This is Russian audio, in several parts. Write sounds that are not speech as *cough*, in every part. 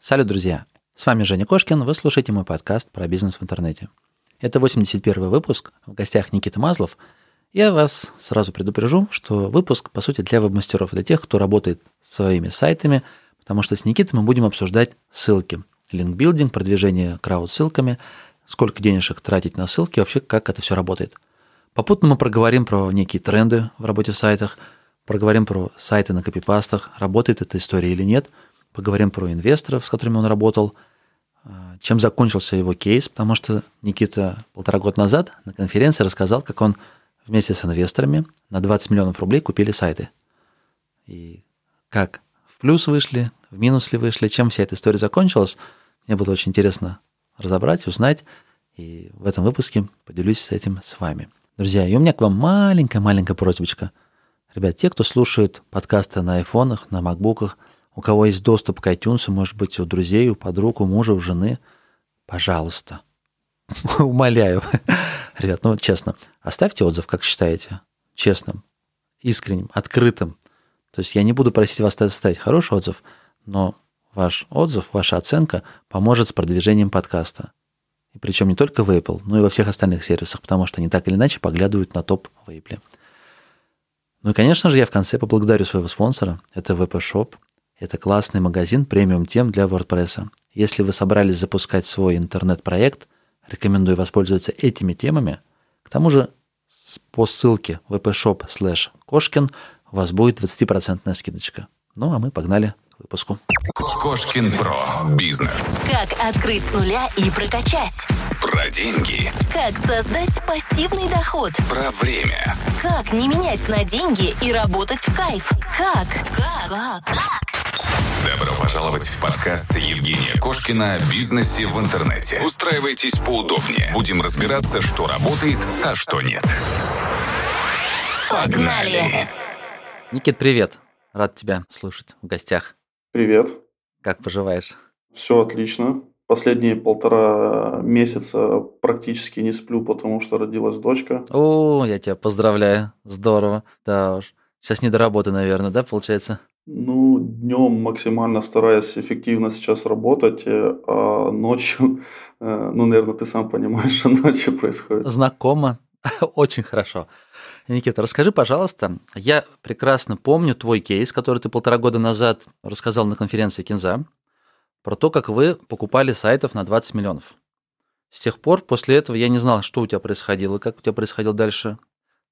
Салют, друзья! С вами Женя Кошкин, вы слушаете мой подкаст про бизнес в интернете. Это 81 выпуск, в гостях Никита Мазлов. Я вас сразу предупрежу, что выпуск, по сути, для веб-мастеров, для тех, кто работает своими сайтами, потому что с Никитой мы будем обсуждать ссылки. Линкбилдинг, продвижение крауд-ссылками, сколько денежек тратить на ссылки, вообще как это все работает. Попутно мы проговорим про некие тренды в работе в сайтах, проговорим про сайты на копипастах, работает эта история или нет – поговорим про инвесторов, с которыми он работал, а, чем закончился его кейс, потому что Никита полтора года назад на конференции рассказал, как он вместе с инвесторами на 20 миллионов рублей купили сайты. И как в плюс вышли, в минус ли вышли, чем вся эта история закончилась, мне было очень интересно разобрать, узнать, и в этом выпуске поделюсь с этим с вами. Друзья, и у меня к вам маленькая-маленькая просьбочка. Ребят, те, кто слушает подкасты на айфонах, на макбуках, у кого есть доступ к iTunes, может быть, у друзей, у подруг, у мужа, у жены, пожалуйста, *laughs* умоляю, ребят, ну вот честно, оставьте отзыв, как считаете, честным, искренним, открытым. То есть я не буду просить вас оставить хороший отзыв, но ваш отзыв, ваша оценка поможет с продвижением подкаста. И причем не только в Apple, но и во всех остальных сервисах, потому что они так или иначе поглядывают на топ в Apple. Ну и, конечно же, я в конце поблагодарю своего спонсора. Это VP Shop. Это классный магазин премиум тем для WordPress. Если вы собрались запускать свой интернет-проект, рекомендую воспользоваться этими темами. К тому же по ссылке wpshop slash кошкин у вас будет 20% скидочка. Ну а мы погнали к выпуску. Кошкин Про. Бизнес. Как открыть с нуля и прокачать. Про деньги. Как создать пассивный доход. Про время. Как не менять на деньги и работать в кайф. Как? Как? Как? Добро пожаловать в подкаст Евгения Кошкина о бизнесе в интернете. Устраивайтесь поудобнее. Будем разбираться, что работает, а что нет. Погнали! Никит, привет. Рад тебя слушать в гостях. Привет. Как поживаешь? Все отлично. Последние полтора месяца практически не сплю, потому что родилась дочка. О, я тебя поздравляю. Здорово. Да уж. Сейчас не до работы, наверное, да, получается? Ну, днем максимально стараюсь эффективно сейчас работать, э, а ночью, э, ну, наверное, ты сам понимаешь, что *laughs* ночью происходит. Знакомо. *laughs* Очень хорошо. Никита, расскажи, пожалуйста, я прекрасно помню твой кейс, который ты полтора года назад рассказал на конференции Кинза, про то, как вы покупали сайтов на 20 миллионов. С тех пор, после этого, я не знал, что у тебя происходило, как у тебя происходило дальше.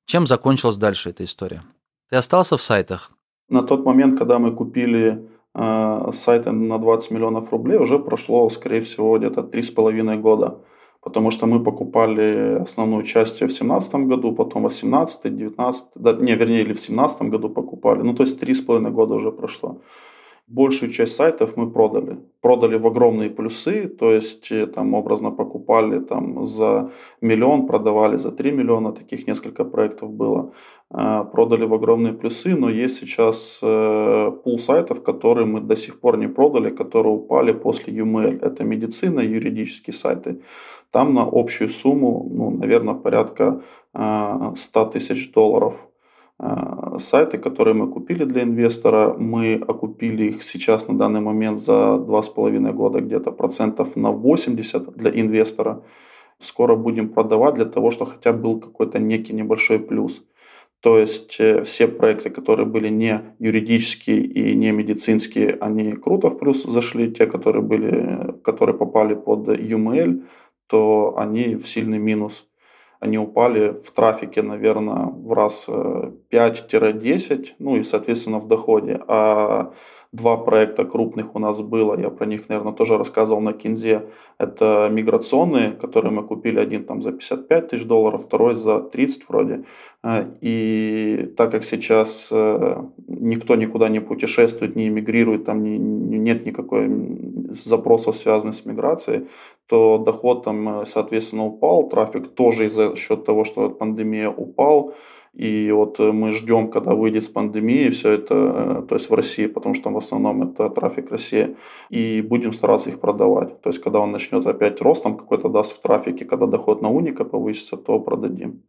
Чем закончилась дальше эта история? Ты остался в сайтах, на тот момент, когда мы купили э, сайты на 20 миллионов рублей, уже прошло, скорее всего, где-то 3,5 года. Потому что мы покупали основную часть в 2017 году, потом в 2018, 19, да, не, вернее, или в 2017 году покупали. Ну, то есть 3,5 года уже прошло большую часть сайтов мы продали. Продали в огромные плюсы, то есть э, там образно покупали там за миллион, продавали за 3 миллиона, таких несколько проектов было. А, продали в огромные плюсы, но есть сейчас э, пул сайтов, которые мы до сих пор не продали, которые упали после UML. Это медицина, юридические сайты. Там на общую сумму, ну, наверное, порядка 100 а, тысяч долларов Э, сайты, которые мы купили для инвестора, мы окупили их сейчас на данный момент за два с половиной года где-то процентов на 80 для инвестора. Скоро будем продавать для того, чтобы хотя бы был какой-то некий небольшой плюс. То есть э, все проекты, которые были не юридические и не медицинские, они круто в плюс зашли. Те, которые, были, которые попали под UML, то они в сильный минус они упали в трафике, наверное, в раз 5-10, э, ну и, соответственно, в доходе. А два проекта крупных у нас было, я про них, наверное, тоже рассказывал на Кинзе. Это миграционные, которые мы купили, один там за 55 тысяч долларов, второй за 30 вроде. Э, и так как сейчас э, никто никуда не путешествует, не эмигрирует, там не, нет никакой запросов, связанных с миграцией, то доход там, э, соответственно, упал, трафик тоже из-за счет того, что пандемия упал, и вот э, мы ждем, когда выйдет с пандемии все это, э, то есть в России, потому что в основном это трафик России, и будем стараться их продавать. То есть когда он начнет опять ростом какой-то даст в трафике, когда доход на уника повысится, то продадим.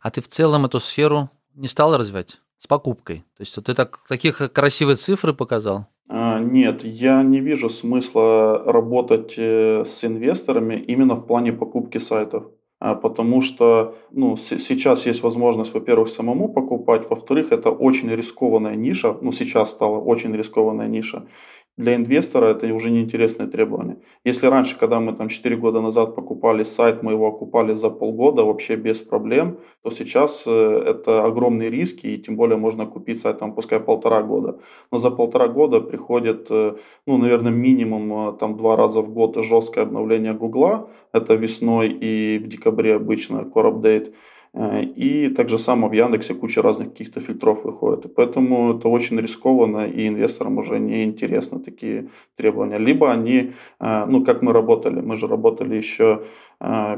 А ты в целом эту сферу не стал развивать? С покупкой. То есть ты так, таких красивые цифры показал. А, нет, я не вижу смысла работать э, с инвесторами именно в плане покупки сайтов. А, потому что ну, сейчас есть возможность, во-первых, самому покупать, во-вторых, это очень рискованная ниша, ну, сейчас стала очень рискованная ниша, для инвестора это уже неинтересное требование. Если раньше, когда мы там 4 года назад покупали сайт, мы его окупали за полгода вообще без проблем, то сейчас э, это огромные риски, и тем более можно купить сайт там пускай полтора года. Но за полтора года приходит, э, ну, наверное, минимум э, там два раза в год жесткое обновление Гугла, это весной и в декабре обычно core update. Э, и также само в Яндексе куча разных каких-то фильтров выходит. И поэтому это очень рискованно, и инвесторам уже не интересны такие требования. Либо они, э, ну как мы работали, мы же работали еще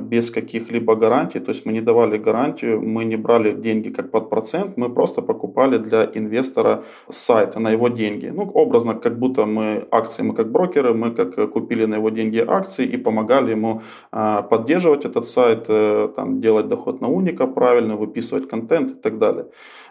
без каких-либо гарантий, то есть мы не давали гарантию, мы не брали деньги как под процент, мы просто покупали для инвестора сайт на его деньги. Ну, образно, как будто мы акции, мы как брокеры, мы как купили на его деньги акции и помогали ему а, поддерживать этот сайт, э, там, делать доход на уника правильно, выписывать контент и так далее.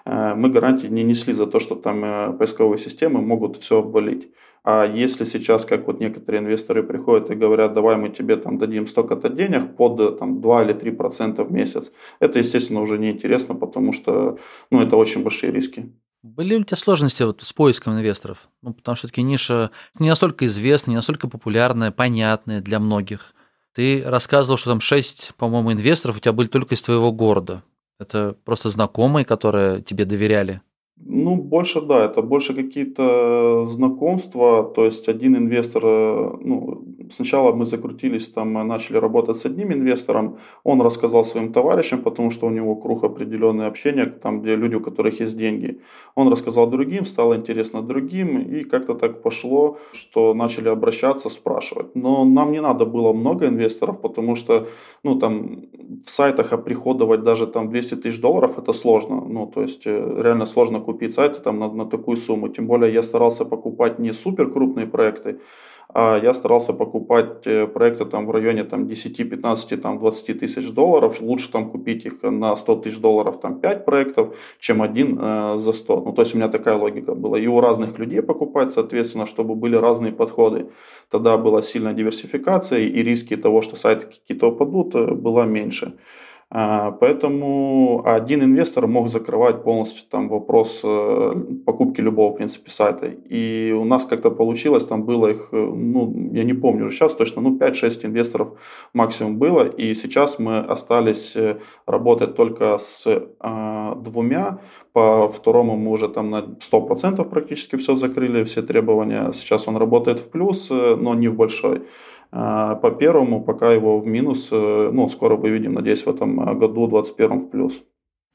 Э, мы гарантии не несли за то, что там э, поисковые системы могут все обвалить. А если сейчас, как вот некоторые инвесторы приходят и говорят, давай мы тебе там дадим столько-то денег под там, 2 или 3 процента в месяц, это, естественно, уже неинтересно, потому что ну, это очень большие риски. Были ли у тебя сложности вот с поиском инвесторов? Ну, потому что все-таки ниша не настолько известная, не настолько популярная, понятная для многих. Ты рассказывал, что там 6, по-моему, инвесторов у тебя были только из твоего города. Это просто знакомые, которые тебе доверяли? Ну, больше да, это больше какие-то знакомства. То есть один инвестор, э, ну, сначала мы закрутились, там начали работать с одним инвестором, он рассказал своим товарищам, потому что у него круг определенное общение, там, где люди, у которых есть деньги. Он рассказал другим, стало интересно другим, и как-то так пошло, что начали обращаться, спрашивать. Но нам не надо было много инвесторов, потому что, ну, там, в сайтах оприходовать даже там 200 тысяч долларов, это сложно. Ну, то есть, э, реально сложно купить сайт там на, на такую сумму. Тем более, я старался покупать не супер крупные проекты, я старался покупать э, проекты там в районе там 10, 15, там 20 тысяч долларов. Лучше там купить их на 100 тысяч долларов там 5 проектов, чем один э, за 100. Ну, то есть у меня такая логика была. И у разных людей покупать, соответственно, чтобы были разные подходы. Тогда была сильная диверсификация и риски того, что сайты какие-то упадут, э, было меньше. А, поэтому один инвестор мог закрывать полностью там вопрос э, покупки любого, в принципе, сайта. И у нас как-то получилось, там было их, э, ну, я не помню уже сейчас точно, ну, 5-6 инвесторов максимум было. И сейчас мы остались э, работать только с э, двумя. По второму мы уже там на 100% практически все закрыли, все требования. Сейчас он работает в плюс, но не в большой. А, по первому пока его в минус, э, ну, скоро выведем, надеюсь, в этом э, году, 21 в плюс.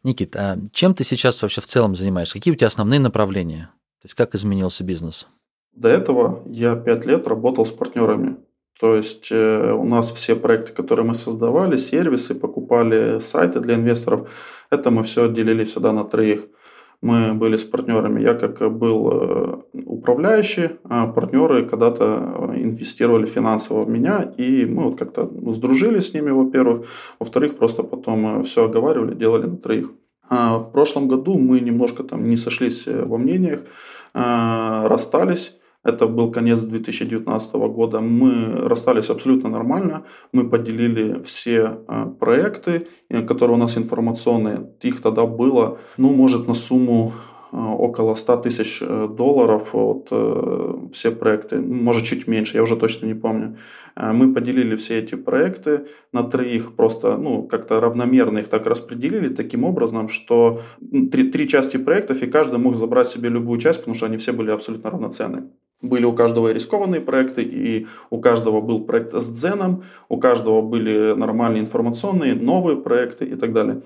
Никит, а чем ты сейчас вообще в целом занимаешься? Какие у тебя основные направления? То есть как изменился бизнес? До этого я 5 лет работал с партнерами. То есть э, у нас все проекты, которые мы создавали, сервисы, покупали сайты для инвесторов, это мы все делили всегда на троих мы были с партнерами. Я как был э, управляющий, а партнеры когда-то э, инвестировали финансово в меня, и мы вот как-то сдружились с ними, во-первых. Во-вторых, просто потом э, все оговаривали, делали на троих. А в прошлом году мы немножко там не сошлись во мнениях, расстались. Это был конец 2019 года. Мы расстались абсолютно нормально. Мы поделили все а, проекты, э, которые у нас информационные. Их тогда было, ну, может, на сумму а, около 100 тысяч э, долларов вот э, все проекты, может чуть меньше, я уже точно не помню. Мы поделили все эти проекты на троих, просто ну, как-то равномерно их так распределили таким образом, что три, три части проектов, и каждый мог забрать себе любую часть, потому что они все были абсолютно равноценны. Были у каждого рискованные проекты, и у каждого был проект с дзеном, у каждого были нормальные информационные, новые проекты и так далее.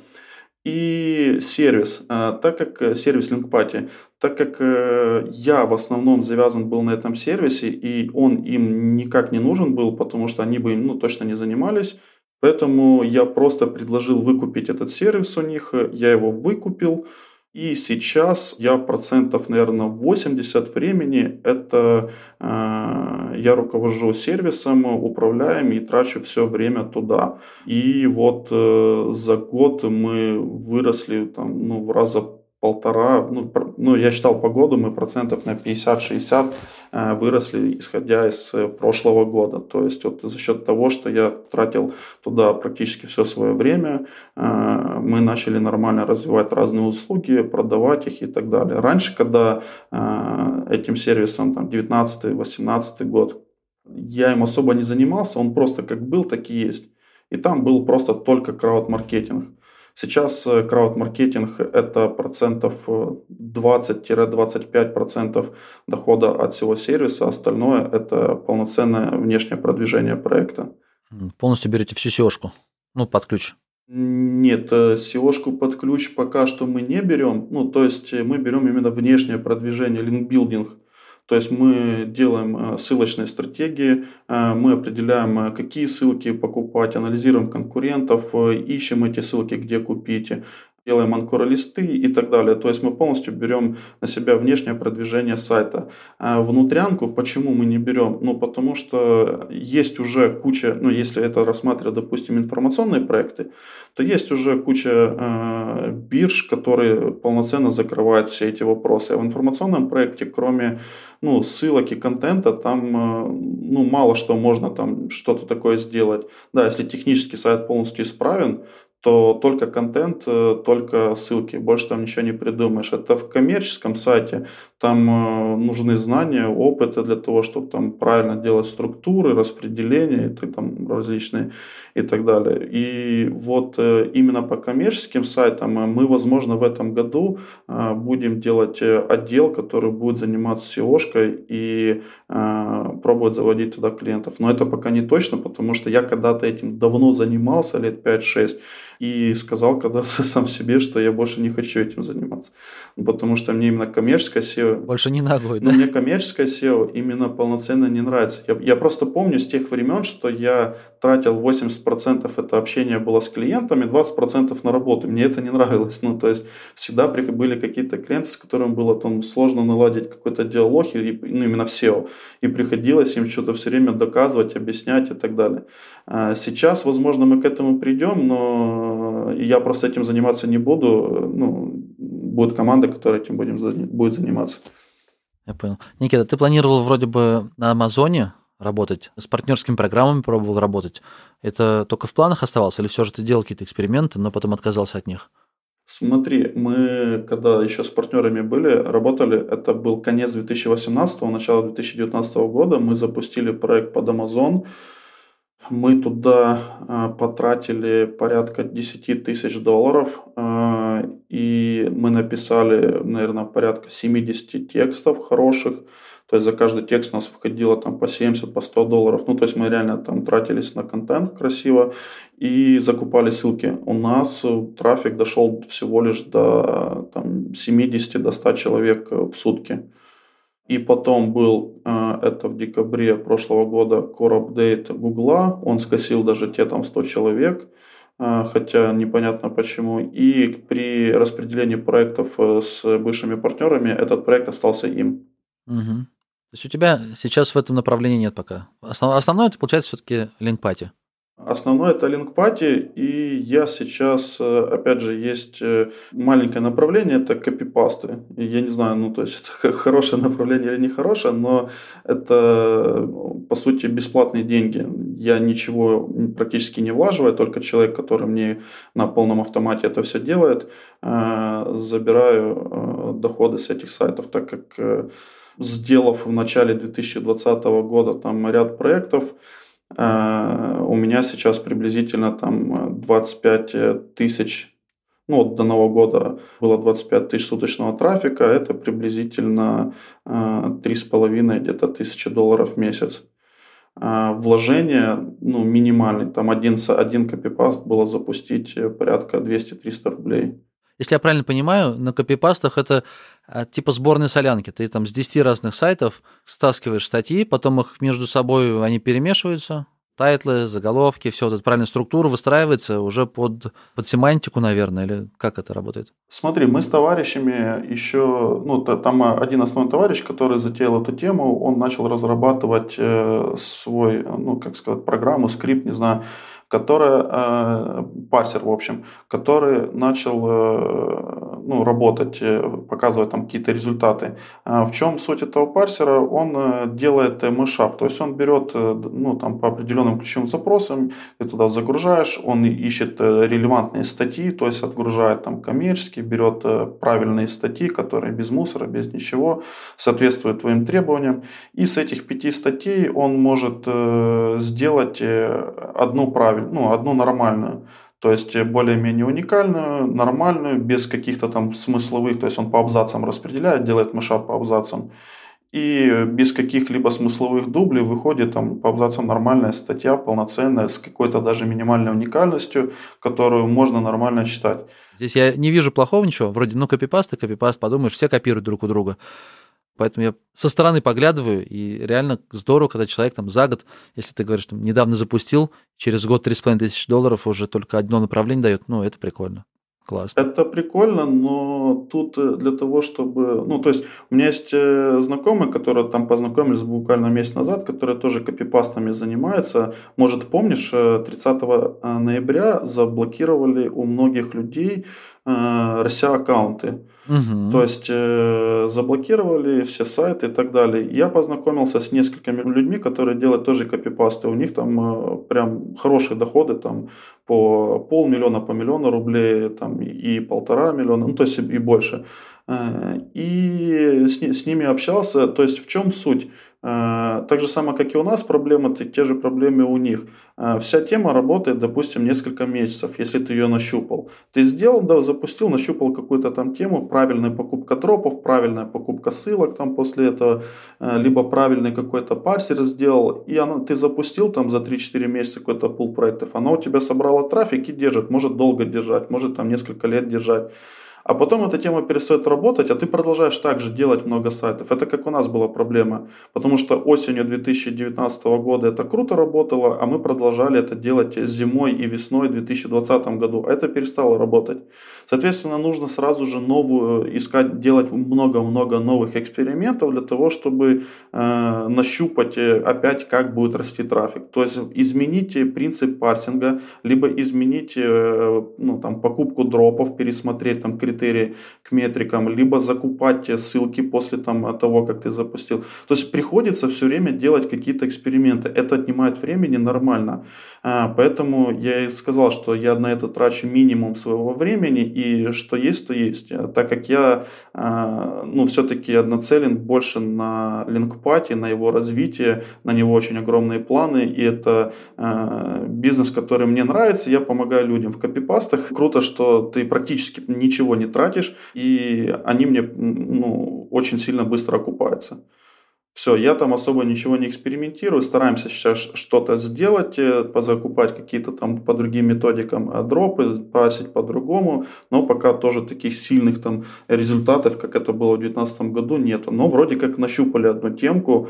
И сервис, а, так как э, сервис Linkpati, так как э, я в основном завязан был на этом сервисе, и он им никак не нужен был, потому что они бы им ну, точно не занимались, поэтому я просто предложил выкупить этот сервис у них, я его выкупил, и сейчас я процентов, наверное, 80 времени это э, я руковожу сервисом, управляем и трачу все время туда. И вот э, за год мы выросли там, ну, в раза полтора, ну, ну я считал по году, мы процентов на 50-60 э, выросли, исходя из э, прошлого года. То есть вот за счет того, что я тратил туда практически все свое время, э, мы начали нормально развивать разные услуги, продавать их и так далее. Раньше, когда этим сервисом, там, 19-18 год, я им особо не занимался, он просто как был, так и есть. И там был просто только крауд-маркетинг. Сейчас э, крауд-маркетинг – это процентов 20-25% э, дохода от всего сервиса, остальное – это полноценное внешнее продвижение проекта. Полностью берете всю SEO-шку, ну, под ключ. Нет, SEO-шку э, под ключ пока что мы не берем. Ну, то есть мы берем именно внешнее продвижение, линкбилдинг. То есть мы делаем э, ссылочные стратегии, э, мы определяем, э, какие ссылки покупать, анализируем конкурентов, ищем эти ссылки, где купить, делаем анкор-листы и так далее. То есть мы полностью берем на себя внешнее продвижение сайта. А внутрянку почему мы не берем? Ну, потому что есть уже куча, ну, если это рассматривать, допустим, информационные проекты, то есть уже куча э, бирж, которые полноценно закрывают все эти вопросы. А в информационном проекте, кроме ну, ссылок и контента, там э, ну, мало что можно там что-то такое сделать. Да, если технический сайт полностью исправен, то только контент, э, только ссылки, больше там ничего не придумаешь. Это в коммерческом сайте, там э, нужны знания, опыты для того, чтобы там правильно делать структуры, распределения и там различные и так далее. И вот э, именно по коммерческим сайтам мы, возможно, в этом году будем делать отдел, который будет заниматься SEO-шкой и пробовать заводить туда клиентов. Но это пока не точно, потому что я когда-то этим давно занимался, лет 5-6, и сказал когда *laughs* сам себе, что я больше не хочу этим заниматься. Потому что мне именно коммерческое SEO... Больше не ногой, да? Но мне коммерческое SEO именно полноценно не нравится. Я, я просто помню с тех времен, что я тратил 80% это общение было с клиентами, 20% на работу. Мне это не нравилось. Ну, то есть всегда были какие-то клиенты, с которыми было там сложно наладить какой-то диалог, и, ну, именно в SEO. И приходилось им что-то все время доказывать, объяснять и так далее. А сейчас, возможно, мы к этому придем, но я просто этим заниматься не буду. Ну, будет команда, которая этим будем, будет заниматься. Я понял. Никита, ты планировал вроде бы на Амазоне работать, с партнерскими программами пробовал работать. Это только в планах оставалось, или все же ты делал какие-то эксперименты, но потом отказался от них? Смотри, мы когда еще с партнерами были, работали, это был конец 2018, начало 2019 года, мы запустили проект под Amazon, мы туда а, потратили порядка 10 тысяч долларов, а, и мы написали, наверное, порядка 70 текстов хороших. То есть за каждый текст у нас входило там по 70, по 100 долларов. Ну, то есть мы реально там тратились на контент красиво и закупали ссылки. У нас трафик дошел всего лишь до там, 70 до 100 человек в сутки. И потом был, э, это в декабре прошлого года, core update Гугла, он скосил даже те там 100 человек, э, хотя непонятно почему. И при распределении проектов э, с бывшими партнерами этот проект остался им. Угу. То есть у тебя сейчас в этом направлении нет пока. Основ, основное это получается все-таки линкпати. Основное это линкпати, и я сейчас, э, опять же, есть э, маленькое направление, это копипасты. Я не знаю, ну, то есть это хорошее направление или не хорошее, но это, по сути, бесплатные деньги. Я ничего практически не влаживаю, только человек, который мне на полном автомате это все делает, э, забираю доходы с этих сайтов, так как сделав в начале 2020 года там ряд проектов, Э, у меня сейчас приблизительно там 25 э, тысяч, ну вот до Нового года было 25 тысяч суточного трафика, это приблизительно 3,5 э, где-то тысячи долларов в месяц. Вложение ну, минимальный, там один, один копипаст было запустить порядка 200-300 рублей. Если я правильно понимаю, на копипастах это а, типа сборной солянки. Ты там с 10 разных сайтов стаскиваешь статьи, потом их между собой они перемешиваются, тайтлы, заголовки, все вот эта правильная структура выстраивается уже под, под семантику, наверное, или как это работает? Смотри, мы с товарищами еще, ну, там один основной товарищ, который затеял эту тему, он начал разрабатывать э, свой, ну, как сказать, программу, скрипт, не знаю, которая, э, парсер, в общем, который начал э, ну, работать, э, показывать там какие-то результаты. А в чем суть этого парсера? Он делает mashup, то есть он берет ну, там, по определенным ключевым запросам, ты туда загружаешь, он ищет релевантные статьи, то есть отгружает там коммерческие, берет правильные статьи, которые без мусора, без ничего, соответствуют твоим требованиям. И с этих пяти статей он может сделать одну правильную ну, одну нормальную. То есть э, более-менее уникальную, нормальную, без каких-то там смысловых, то есть он по абзацам распределяет, делает мышап по абзацам. И без каких-либо смысловых дублей выходит там по абзацам нормальная статья, полноценная, с какой-то даже минимальной уникальностью, которую можно нормально читать. Здесь я не вижу плохого ничего. Вроде, ну, копипаст копипаст, подумаешь, все копируют друг у друга. Поэтому я со стороны поглядываю, и реально здорово, когда человек там за год, если ты говоришь, там, недавно запустил, через год 3,5 тысячи долларов уже только одно направление дает, ну, это прикольно. Классно. Это прикольно, но тут э, для того, чтобы... Ну, то есть, у меня есть э, знакомый, который там познакомились буквально месяц назад, который тоже копипастами занимается. Может, помнишь, 30 э, ноября заблокировали у многих людей э, аккаунты. Угу. То есть э, заблокировали все сайты и так далее. Я познакомился с несколькими людьми, которые делают тоже копипасты. У них там э, прям хорошие доходы, там по полмиллиона, по миллиону рублей, там и полтора миллиона, ну то есть и больше. Э, и с, с ними общался. То есть в чем суть? Э, так же самое, как и у нас проблемы, те же проблемы у них. Э, вся тема работает, допустим, несколько месяцев, если ты ее нащупал. Ты сделал, да, запустил, нащупал какую-то там тему, правильная покупка дропов, правильная покупка ссылок там после этого, э, либо правильный какой-то парсер сделал, и оно, ты запустил там за 3-4 месяца какой-то пул проектов, оно у тебя собрало трафик и держит, может долго держать, может там несколько лет держать. А потом эта тема перестает работать, а ты продолжаешь также делать много сайтов. Это как у нас была проблема. Потому что осенью 2019 года это круто работало, а мы продолжали это делать зимой и весной 2020 году. А это перестало работать. Соответственно, нужно сразу же новую искать, делать много-много новых экспериментов для того, чтобы э, нащупать э, опять, как будет расти трафик. То есть измените принцип парсинга, либо измените э, ну, там, покупку дропов, пересмотреть там, критерии критерии к метрикам, либо закупать ссылки после там, того, как ты запустил. То есть приходится все время делать какие-то эксперименты. Это отнимает времени нормально. А, поэтому я и сказал, что я на это трачу минимум своего времени, и что есть, то есть. Так как я а, ну, все-таки нацелен больше на линкпати, на его развитие, на него очень огромные планы, и это а, бизнес, который мне нравится, я помогаю людям в копипастах. Круто, что ты практически ничего не тратишь, и они мне ну, очень сильно быстро окупаются. Все, я там особо ничего не экспериментирую, стараемся сейчас что-то сделать, э, позакупать какие-то там по другим методикам э, дропы, просить по-другому, но пока тоже таких сильных там результатов, как это было в 2019 году, нету. Но вроде как нащупали одну темку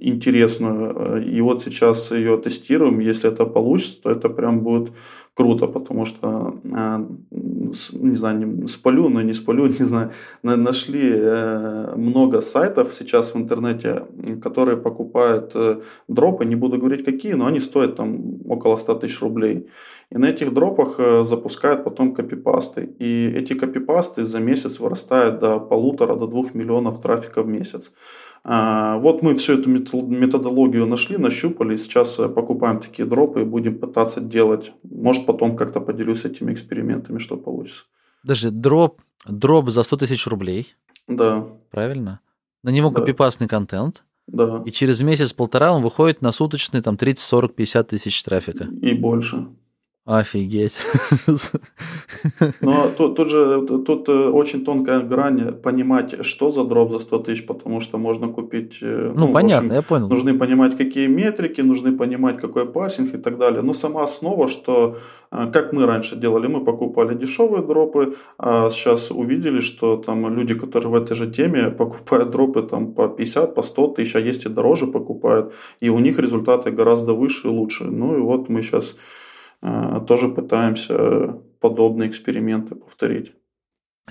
интересную, э, и вот сейчас ее тестируем, если это получится, то это прям будет круто, потому что, а, не знаю, спалю, но не спалю, *laughs* не знаю, нашли э, много сайтов сейчас в интернете, которые покупают э, дропы, не буду говорить какие, но они стоят там около 100 тысяч рублей. И на этих дропах э, запускают потом копипасты. И эти копипасты за месяц вырастают до полутора, до двух миллионов трафика в месяц. А, вот мы всю эту методологию нашли, нащупали, сейчас э, покупаем такие дропы и будем пытаться делать. Может, потом как-то поделюсь этими экспериментами, что получится. Даже дроп, дроп за 100 тысяч рублей. Да. Правильно? На него да. копипастный контент. Да. И через месяц-полтора он выходит на суточный там 30, 40, 50 тысяч трафика. И больше. Офигеть. *laughs* Но тут, тут же тут э, очень тонкая грань понимать, что за дроп за 100 тысяч, потому что можно купить... Э, ну, ну понятно, общем, я понял. Нужны понимать, какие метрики, нужны понимать, какой парсинг и так далее. Но сама основа, что э, как мы раньше делали, мы покупали дешевые дропы, а сейчас увидели, что там люди, которые в этой же теме *laughs* покупают дропы там по 50, по 100 тысяч, а есть и дороже покупают, и у них результаты гораздо выше и лучше. Ну и вот мы сейчас тоже пытаемся подобные эксперименты повторить.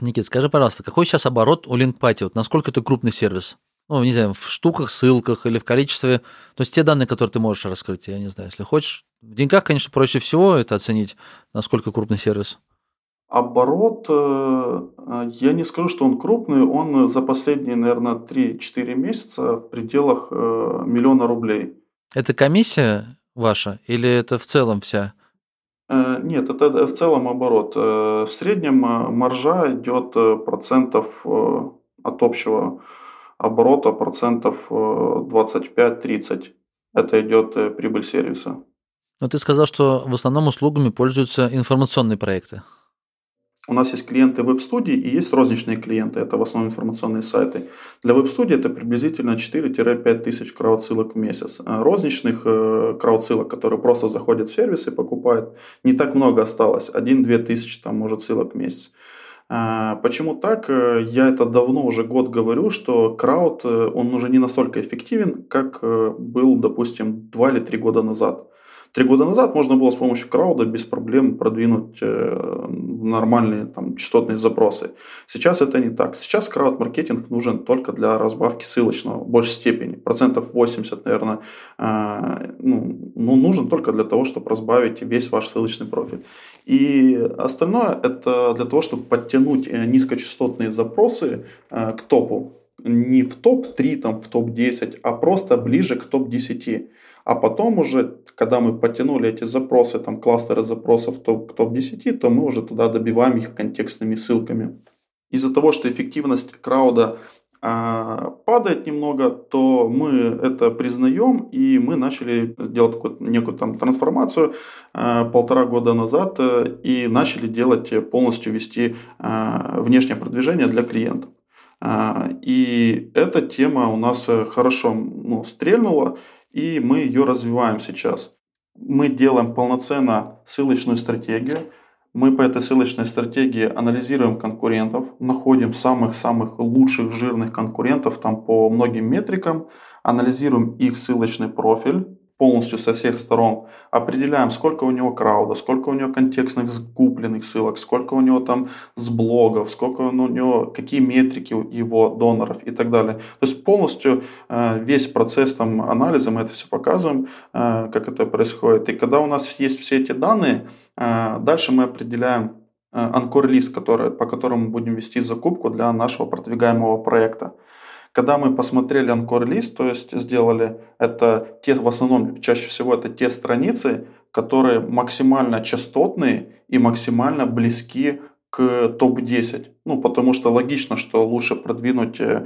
Никит, скажи, пожалуйста, какой сейчас оборот у LinkParty? Вот насколько это крупный сервис? Ну, не знаю, в штуках, ссылках или в количестве... То есть те данные, которые ты можешь раскрыть, я не знаю, если хочешь. В деньгах, конечно, проще всего это оценить, насколько крупный сервис. Оборот, э, э, я не скажу, что он крупный, он за последние, наверное, 3-4 месяца в пределах э, миллиона рублей. Это комиссия ваша или это в целом вся? Нет, это в целом оборот. В среднем маржа идет процентов от общего оборота процентов 25-30. Это идет прибыль сервиса. Но ты сказал, что в основном услугами пользуются информационные проекты. У нас есть клиенты веб-студии и есть розничные клиенты. Это в основном информационные сайты. Для веб-студии это приблизительно 4-5 тысяч крауд-ссылок в месяц. А розничных э, крауд-ссылок, которые просто заходят в сервис и покупают, не так много осталось. 1-2 тысячи там может ссылок в месяц. А, почему так? Э, я это давно, уже год говорю, что крауд, э, он уже не настолько эффективен, как был, допустим, 2 или 3 года назад. Три года назад можно было с помощью крауда без проблем продвинуть э, нормальные там, частотные запросы. Сейчас это не так. Сейчас крауд-маркетинг нужен только для разбавки ссылочного в большей степени. Процентов 80, наверное, э, ну, ну, нужен только для того, чтобы разбавить весь ваш ссылочный профиль. И остальное это для того, чтобы подтянуть э, низкочастотные запросы к топу. Не в топ-3, там, в топ-10, а просто ближе к топ-10. А потом уже, когда мы потянули эти запросы, там кластеры запросов топ, к топ-10, то мы уже туда добиваем их контекстными ссылками. Из-за того, что эффективность крауда а, падает немного, то мы это признаем, и мы начали делать такую, некую там трансформацию а, полтора года назад э, и начали делать э, полностью вести а, внешнее продвижение для клиентов. И эта тема у нас э, хорошо ну, стрельнула, и мы ее развиваем сейчас. Мы делаем полноценно ссылочную стратегию. Мы по этой ссылочной стратегии анализируем конкурентов, находим самых-самых лучших жирных конкурентов там по многим метрикам, анализируем их ссылочный профиль, полностью со всех сторон, определяем, сколько у него крауда, сколько у него контекстных купленных ссылок, сколько у него там с блогов, сколько у него, какие метрики его доноров и так далее. То есть полностью э, весь процесс там анализа, мы это все показываем, э, как это происходит. И когда у нас есть все эти данные, э, дальше мы определяем анкор-лист, который, по которому будем вести закупку для нашего продвигаемого проекта. Когда мы посмотрели анкор-лист, то есть сделали это те, в основном, чаще всего это те страницы, которые максимально частотные и максимально близки к топ-10. Ну, потому что логично, что лучше продвинуть э,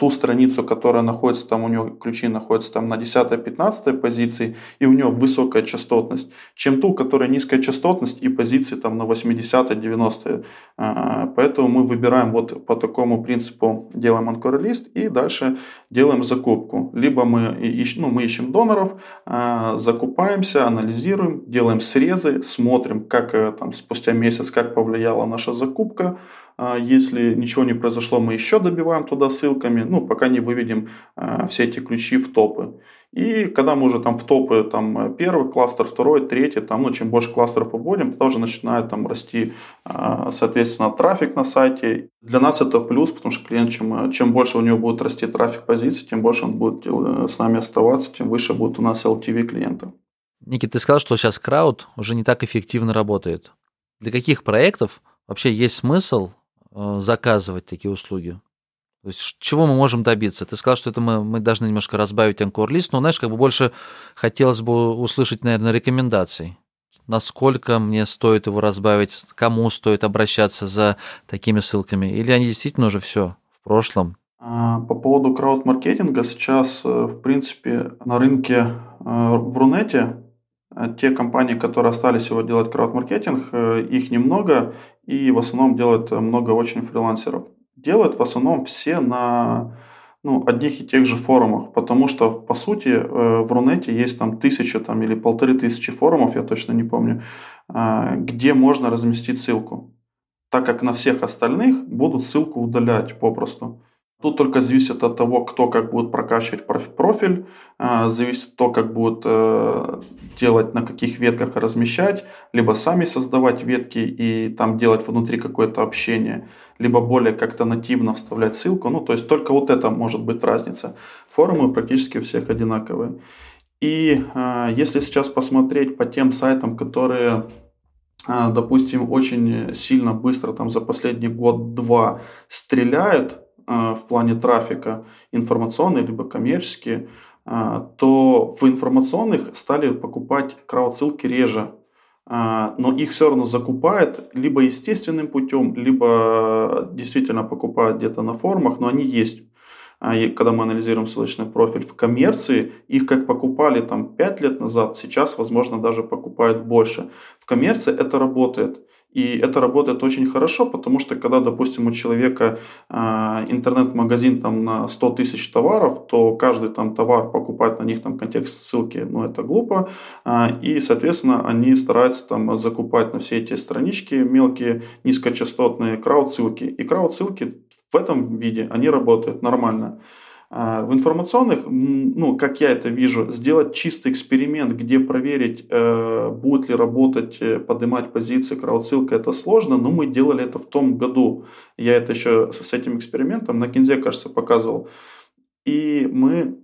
ту страницу, которая находится там, у нее ключи находятся там на 10-15 позиции, и у нее высокая частотность, чем ту, которая низкая частотность и позиции там на 80-90. Э, поэтому мы выбираем вот по такому принципу, делаем анкор-лист и дальше делаем закупку. Либо мы, ищем, ну, мы ищем доноров, э, закупаемся, анализируем, делаем срезы, смотрим, как э, там спустя месяц, как повлияла наша закупка, а если ничего не произошло, мы еще добиваем туда ссылками, ну, пока не выведем а, все эти ключи в топы. И когда мы уже там в топы, там первый кластер, второй, третий, там, ну, чем больше кластеров выводим, то уже начинает там расти, а, соответственно, трафик на сайте. Для нас это плюс, потому что клиент, чем, чем больше у него будет расти трафик позиций, тем больше он будет э, с нами оставаться, тем выше будет у нас LTV клиента. Никит, ты сказал, что сейчас крауд уже не так эффективно работает. Для каких проектов вообще есть смысл Э, заказывать такие услуги? То есть чего мы можем добиться? Ты сказал, что это мы, мы должны немножко разбавить анкор-лист, но, знаешь, как бы больше хотелось бы услышать, наверное, рекомендаций. Насколько мне стоит его разбавить, кому стоит обращаться за такими ссылками? Или они действительно уже все в прошлом? А, по поводу крауд-маркетинга сейчас, э, в принципе, на рынке э, в Рунете те компании, которые остались его делать крауд-маркетинг, их немного, и в основном делают много очень фрилансеров. Делают в основном все на ну, одних и тех же форумах, потому что, по сути, э, в Рунете есть там тысяча там, или полторы тысячи форумов, я точно не помню, а, где можно разместить ссылку, так как на всех остальных будут ссылку удалять попросту. Тут только зависит от того, кто как будет прокачивать профиль, а, зависит того, как будут э, делать, на каких ветках размещать, либо сами создавать ветки и там делать внутри какое-то общение, либо более как-то нативно вставлять ссылку. Ну, то есть только вот это может быть разница. Форумы практически у всех одинаковые. И а, если сейчас посмотреть по тем сайтам, которые а, допустим, очень сильно быстро там за последний год-два стреляют, в плане трафика информационный либо коммерческий, а, то в информационных стали покупать крауд-ссылки реже. А, но их все равно закупают либо естественным путем, либо действительно покупают где-то на форумах, но они есть. И когда мы анализируем ссылочный профиль в коммерции, их как покупали там 5 лет назад, сейчас, возможно, даже покупают больше. В коммерции это работает. И это работает очень хорошо, потому что когда, допустим, у человека э, интернет-магазин там на 100 тысяч товаров, то каждый там товар покупать на них там контекст ссылки, ну это глупо. Э, и, соответственно, они стараются там закупать на все эти странички мелкие, низкочастотные крауд-ссылки. И крауд-ссылки в этом виде, они работают нормально. А, в информационных, ну, как я это вижу, сделать чистый эксперимент, где проверить, э, будет ли работать, э, поднимать позиции краудсылка, это сложно, но мы делали это в том году. Я это еще с этим экспериментом на Кинзе, кажется, показывал. И мы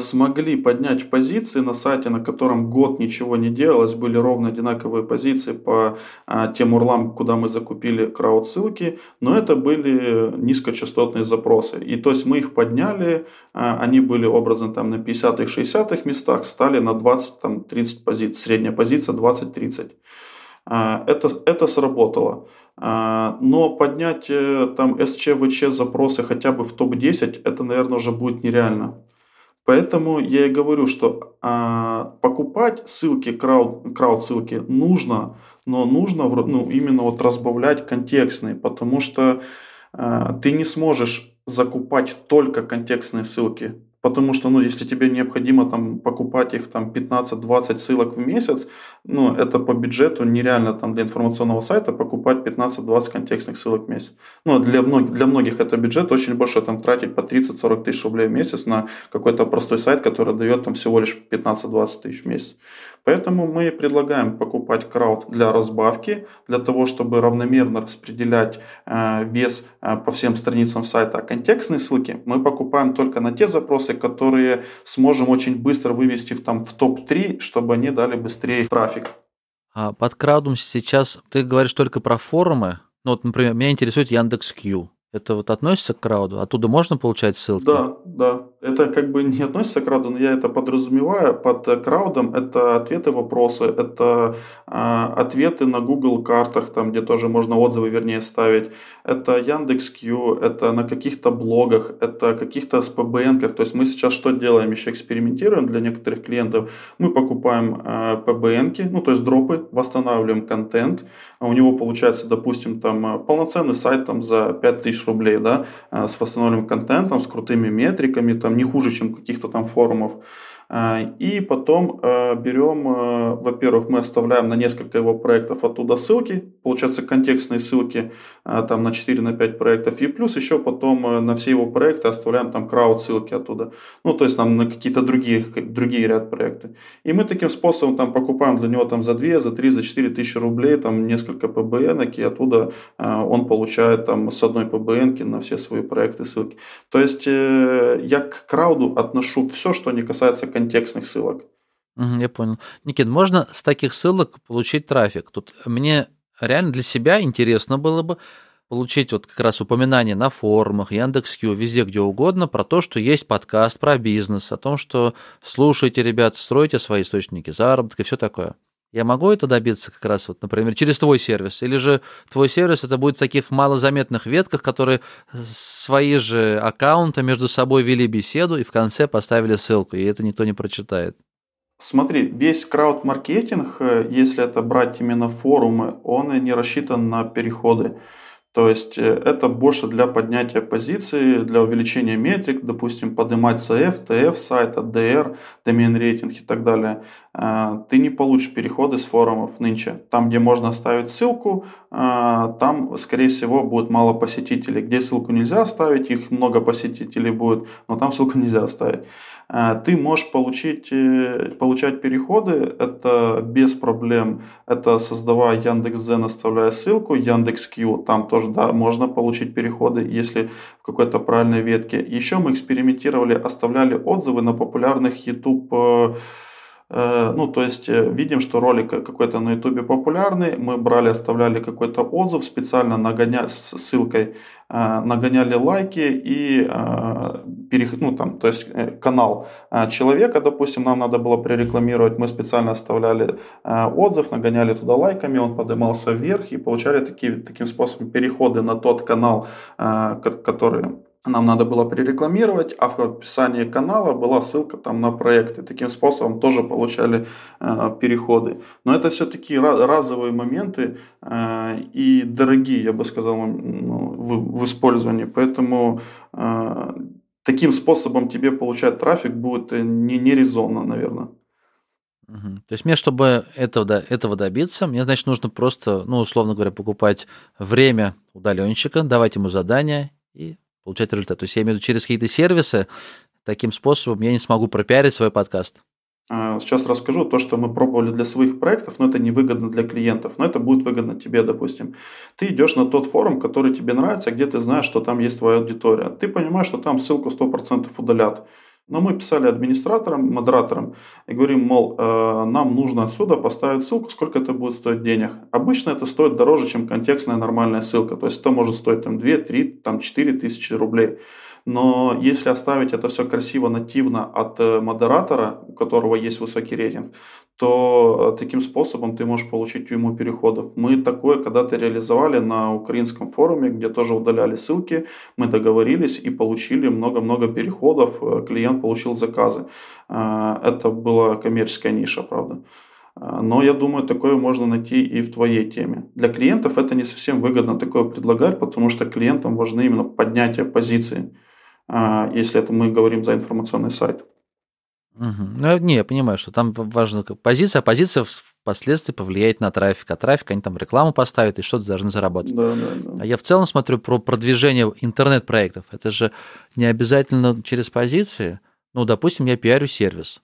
смогли поднять позиции на сайте, на котором год ничего не делалось, были ровно одинаковые позиции по э, тем урлам, куда мы закупили крауд-ссылки, но это были низкочастотные запросы. И то есть мы их подняли, э, они были образно там на 50-х, 60-х местах, стали на 20-30 позиций, средняя позиция 20-30. Это, это сработало. Но поднять там СЧВЧ запросы хотя бы в топ-10, это, наверное, уже будет нереально. Поэтому я и говорю, что а, покупать ссылки, крауд, крауд ссылки нужно, но нужно ну, именно вот разбавлять контекстные, потому что а, ты не сможешь закупать только контекстные ссылки. Потому что, ну, если тебе необходимо там покупать их там 15-20 ссылок в месяц, ну, это по бюджету нереально там для информационного сайта покупать 15-20 контекстных ссылок в месяц. Ну, для многих, для многих это бюджет очень большой, там тратить по 30-40 тысяч рублей в месяц на какой-то простой сайт, который дает там всего лишь 15-20 тысяч в месяц. Поэтому мы предлагаем покупать крауд для разбавки, для того, чтобы равномерно распределять э, вес э, по всем страницам сайта. А контекстные ссылки мы покупаем только на те запросы, которые сможем очень быстро вывести в, там, в топ-3, чтобы они дали быстрее трафик. А под краудом сейчас ты говоришь только про форумы. Ну вот, например, меня интересует Яндекс.Кью. Это вот относится к крауду? Оттуда можно получать ссылки? Да, да. Это как бы не относится к крауду, но я это подразумеваю. Под краудом это ответы вопросы, это э, ответы на Google картах, там, где тоже можно отзывы, вернее, ставить. Это Яндекс.Кью, это на каких-то блогах, это каких-то SPBN-ках. То есть мы сейчас что делаем? Еще экспериментируем для некоторых клиентов. Мы покупаем э, PBN-ки, ну то есть дропы, восстанавливаем контент. А у него получается, допустим, там полноценный сайт там за 5000 тысяч рублей, да, э, с восстановленным контентом, с крутыми метриками, там не хуже, чем каких-то там форумов. А, и потом э, берем, э, во-первых, мы оставляем на несколько его проектов оттуда ссылки, получается контекстные ссылки э, там на 4 на 5 проектов, и плюс еще потом на все его проекты оставляем там крауд ссылки оттуда. Ну, то есть нам на какие-то другие, другие ряд проекты. И мы таким способом там покупаем для него там за 2, за 3, за 4 тысячи рублей там несколько PBN, и оттуда он получает там с одной PBN на все свои проекты ссылки. То есть я к крауду отношу все, что не касается контекстных ссылок. Я понял. Никит, можно с таких ссылок получить трафик? Тут мне реально для себя интересно было бы получить вот как раз упоминание на форумах, Яндекс.Кью, везде, где угодно, про то, что есть подкаст про бизнес, о том, что слушайте, ребят, стройте свои источники заработка и все такое. Я могу это добиться как раз, вот, например, через твой сервис? Или же твой сервис это будет в таких малозаметных ветках, которые свои же аккаунты между собой вели беседу и в конце поставили ссылку, и это никто не прочитает? Смотри, весь крауд-маркетинг, э, если это брать именно форумы, он не рассчитан на переходы. То есть э, это больше для поднятия позиции, для увеличения метрик, допустим, поднимать CF, TF сайта, DR, домен рейтинг и так далее. Э, ты не получишь переходы с форумов нынче. Там, где можно оставить ссылку, э, там, скорее всего, будет мало посетителей. Где ссылку нельзя оставить, их много посетителей будет, но там ссылку нельзя оставить. Э, ты можешь получить, э, получать переходы, это без проблем, это создавая Яндекс.Зен, оставляя ссылку, Яндекс.Кью, там тоже да, можно получить переходы, если в какой-то правильной ветке. Еще мы экспериментировали, оставляли отзывы на популярных YouTube Э, ну, то есть э, видим, что ролик какой-то на ютубе популярный, мы брали, оставляли какой-то отзыв, специально нагоняли с ссылкой, э, нагоняли лайки и перех... ну, там, то есть канал человека, допустим, нам надо было прорекламировать, мы специально оставляли отзыв, нагоняли туда лайками, он поднимался вверх и получали такие, таким способом переходы на тот канал, который нам надо было прирекламировать, а в описании канала была ссылка там на проекты. Таким способом тоже получали э, переходы. Но это все-таки разовые моменты э, и дорогие, я бы сказал, ну, в, в использовании. Поэтому э, таким способом тебе получать трафик будет не, не резонно, наверное. Угу. То есть мне, чтобы этого, этого добиться, мне, значит, нужно просто, ну, условно говоря, покупать время удаленщика, давать ему задания и получать результат. То есть я имею в виду через какие-то сервисы, таким способом я не смогу пропиарить свой подкаст. А, сейчас расскажу то, что мы пробовали для своих проектов, но это невыгодно для клиентов, но это будет выгодно тебе, допустим. Ты идешь на тот форум, который тебе нравится, где ты знаешь, что там есть твоя аудитория. Ты понимаешь, что там ссылку 100% удалят. Но мы писали администраторам, модераторам и говорим, мол, э, нам нужно отсюда поставить ссылку, сколько это будет стоить денег. Обычно это стоит дороже, чем контекстная нормальная ссылка. То есть это может стоить там 2, 3, там 4 тысячи рублей. Но если оставить это все красиво, нативно от э, модератора, у которого есть высокий рейтинг, то э, таким способом ты можешь получить уйму переходов. Мы такое когда-то реализовали на украинском форуме, где тоже удаляли ссылки, мы договорились и получили много-много переходов, э, клиент получил заказы. Это была коммерческая ниша, правда. Но я думаю, такое можно найти и в твоей теме. Для клиентов это не совсем выгодно такое предлагать, потому что клиентам важны именно поднятие позиции. А, если это мы говорим за информационный сайт. Угу. Ну, не, я понимаю, что там важна позиция, а позиция впоследствии повлияет на трафик, а трафик они там рекламу поставят и что-то должны заработать. Да, да, да. А я в целом смотрю про продвижение интернет-проектов. Это же не обязательно через позиции. Ну, допустим, я пиарю сервис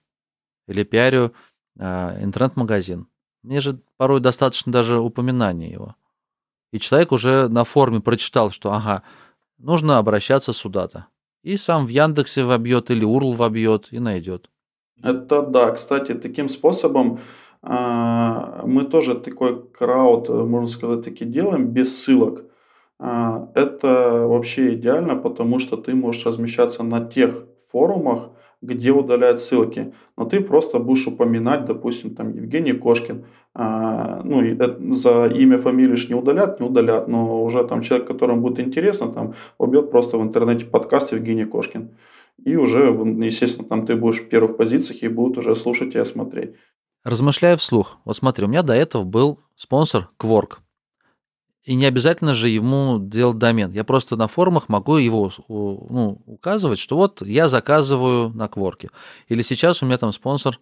или пиарю э, интернет-магазин. Мне же порой достаточно даже упоминания его. И человек уже на форуме прочитал, что, ага, нужно обращаться сюда-то и сам в Яндексе вобьет или URL вобьет и найдет. Это да. Кстати, таким способом э, мы тоже такой крауд, можно сказать, таки делаем без ссылок. Э, это вообще идеально, потому что ты можешь размещаться на тех форумах, где удаляют ссылки. Но ты просто будешь упоминать, допустим, там Евгений Кошкин. А, ну, и за имя, фамилию не удалят, не удалят, но уже там человек, которому будет интересно, там убьет просто в интернете подкаст Евгений Кошкин. И уже, естественно, там ты будешь в первых позициях и будут уже слушать и смотреть. Размышляя вслух, вот смотри, у меня до этого был спонсор Quark. И не обязательно же ему делать домен. Я просто на форумах могу его ну, указывать, что вот я заказываю на Кворке. Или сейчас у меня там спонсор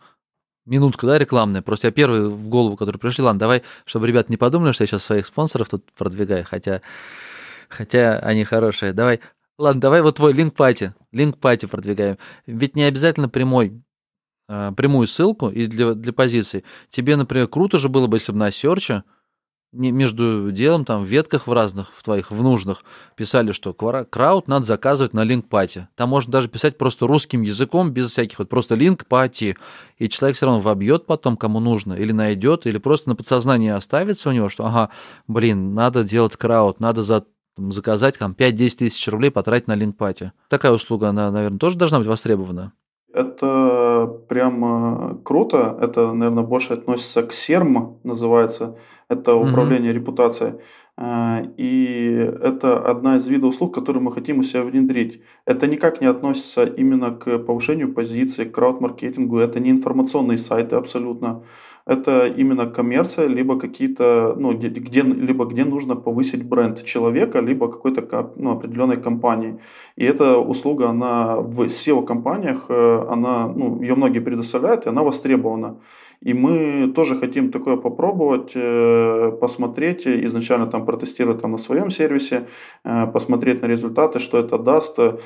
минутка, да, рекламная. Просто я первый в голову, который пришли. Ладно, давай, чтобы ребята не подумали, что я сейчас своих спонсоров тут продвигаю, хотя, хотя они хорошие. Давай, ладно, давай вот твой линк пати, линк пати продвигаем. Ведь не обязательно прямой а, прямую ссылку и для, для позиции. Тебе, например, круто же было бы, если бы на серче между делом, там, в ветках в разных, в твоих, в нужных, писали, что крауд надо заказывать на линк-пати. Там можно даже писать просто русским языком, без всяких, вот просто линк-пати. И человек все равно вобьет потом, кому нужно, или найдет, или просто на подсознании оставится у него, что, ага, блин, надо делать крауд, надо за там, заказать там 5-10 тысяч рублей потратить на линк-пати. Такая услуга, она, наверное, тоже должна быть востребована. Это прям круто. Это, наверное, больше относится к СЕРМ, называется. Это управление угу. репутацией. а, и это одна из видов услуг, которые мы хотим у себя внедрить. Это никак не относится именно к повышению позиции, к крауд-маркетингу, это не информационные сайты абсолютно. Это именно коммерция, либо какие-то, ну, где, либо где нужно повысить бренд человека, либо какой-то ну, определенной компании. И эта услуга, она в SEO-компаниях, э, она, ну, ее многие предоставляют, и она востребована. И мы тоже хотим такое попробовать, э, посмотреть, изначально там протестировать там на своем сервисе, э, посмотреть на результаты, что это даст э,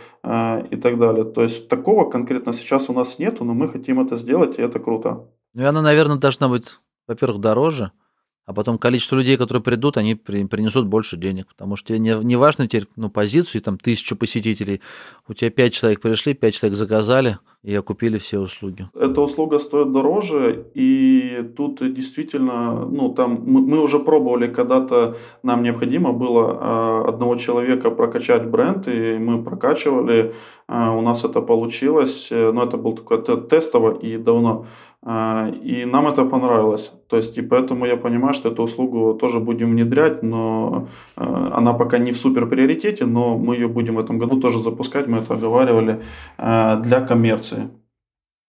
и так далее. То есть такого конкретно сейчас у нас нету, но мы хотим это сделать, и это круто. Ну и она, наверное, должна быть, во-первых, дороже, а потом количество людей, которые придут, они принесут больше денег, потому что тебе не, не важно теперь ну, позицию, там тысячу посетителей, у тебя пять человек пришли, пять человек заказали и окупили все услуги. Эта услуга стоит дороже, и тут действительно, ну там мы, мы уже пробовали, когда-то нам необходимо было э, одного человека прокачать бренд, и мы прокачивали, э, у нас это получилось, э, но это был такой тестово и давно. А, и нам это понравилось. То есть, и поэтому я понимаю, что эту услугу тоже будем внедрять, но а, она пока не в супер приоритете, но мы ее будем в этом году тоже запускать, мы это оговаривали а, для коммерции.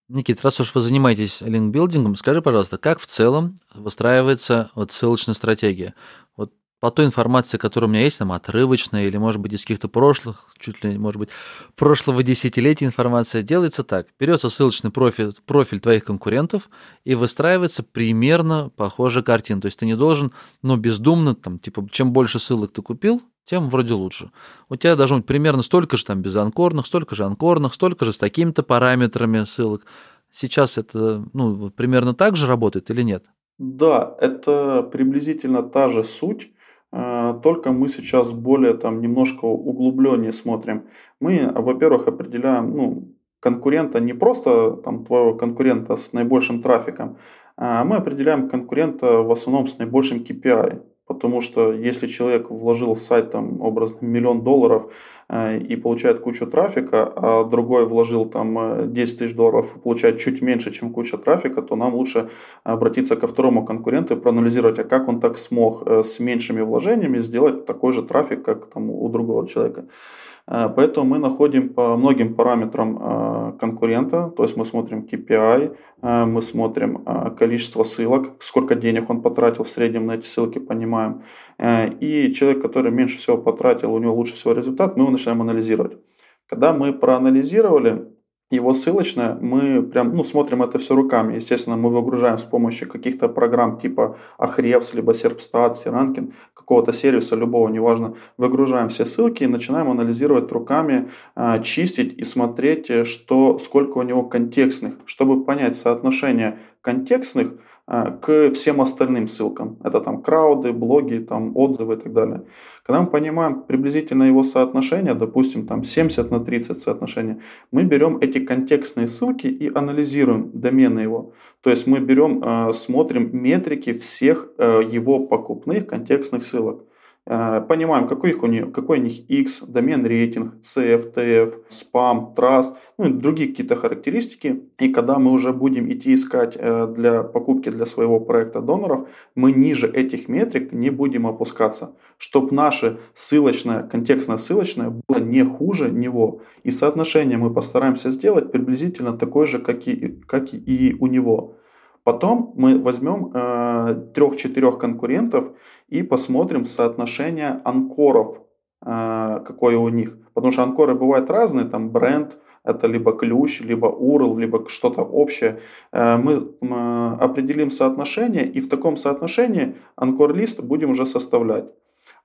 Никит, раз уж вы занимаетесь линкбилдингом, скажи, пожалуйста, как в целом выстраивается вот ссылочная стратегия? По той информации, которая у меня есть, там отрывочная или, может быть, из каких-то прошлых, чуть ли, может быть, прошлого десятилетия информация, делается так. Берется ссылочный профиль, профиль твоих конкурентов и выстраивается примерно похожая картина. То есть ты не должен, ну, бездумно, там, типа, чем больше ссылок ты купил, тем вроде лучше. У тебя должно быть примерно столько же там безанкорных, столько же анкорных, столько же с такими-то параметрами ссылок. Сейчас это, ну, примерно так же работает или нет? Да, это приблизительно та же суть, только мы сейчас более там немножко углубленнее смотрим. Мы, во-первых, определяем ну, конкурента не просто там твоего конкурента с наибольшим трафиком, а мы определяем конкурента в основном с наибольшим KPI. Потому что если человек вложил в сайт там образно миллион долларов э, и получает кучу трафика, а другой вложил там 10 э, тысяч долларов и получает чуть меньше, чем куча трафика, то нам лучше обратиться ко второму конкуренту и проанализировать, а как он так смог э, с меньшими вложениями сделать такой же трафик, как там у другого человека. Э, поэтому мы находим по многим параметрам э, конкурента, то есть мы смотрим KPI, э, мы смотрим количество ссылок, сколько денег он потратил в среднем на эти ссылки, понимаем. И человек, который меньше всего потратил, у него лучше всего результат, мы его начинаем анализировать. Когда мы проанализировали, его ссылочная, мы прям, ну, смотрим это все руками. Естественно, мы выгружаем с помощью каких-то программ типа Ahrefs, либо Serpstat, Serankin, какого-то сервиса, любого, неважно. Выгружаем все ссылки и начинаем анализировать руками, а, чистить и смотреть, э, что, сколько у него контекстных, чтобы понять соотношение контекстных к всем остальным ссылкам. Это там крауды, блоги, там отзывы и так далее. Когда мы понимаем приблизительно его соотношение, допустим, там 70 на 30 соотношение, мы берем эти контекстные ссылки и анализируем домены его. То есть мы берем, а, смотрим метрики всех а, его покупных контекстных ссылок. Э, понимаем, какой, их у них, какой у них X, домен рейтинг, CFTF, спам, Trust, ну и другие какие-то характеристики. И когда мы уже будем идти искать э, для покупки для своего проекта доноров, мы ниже этих метрик не будем опускаться, чтобы наше ссылочное, контекстное ссылочное было не хуже него. И соотношение мы постараемся сделать приблизительно такое же, как и, как и у него. Потом мы возьмем э, трех-четырех конкурентов и посмотрим соотношение анкоров, э, какое у них. Потому что анкоры бывают разные, там бренд, это либо ключ, либо URL, либо что-то общее. Э, мы э, определим соотношение и в таком соотношении анкор-лист будем уже составлять.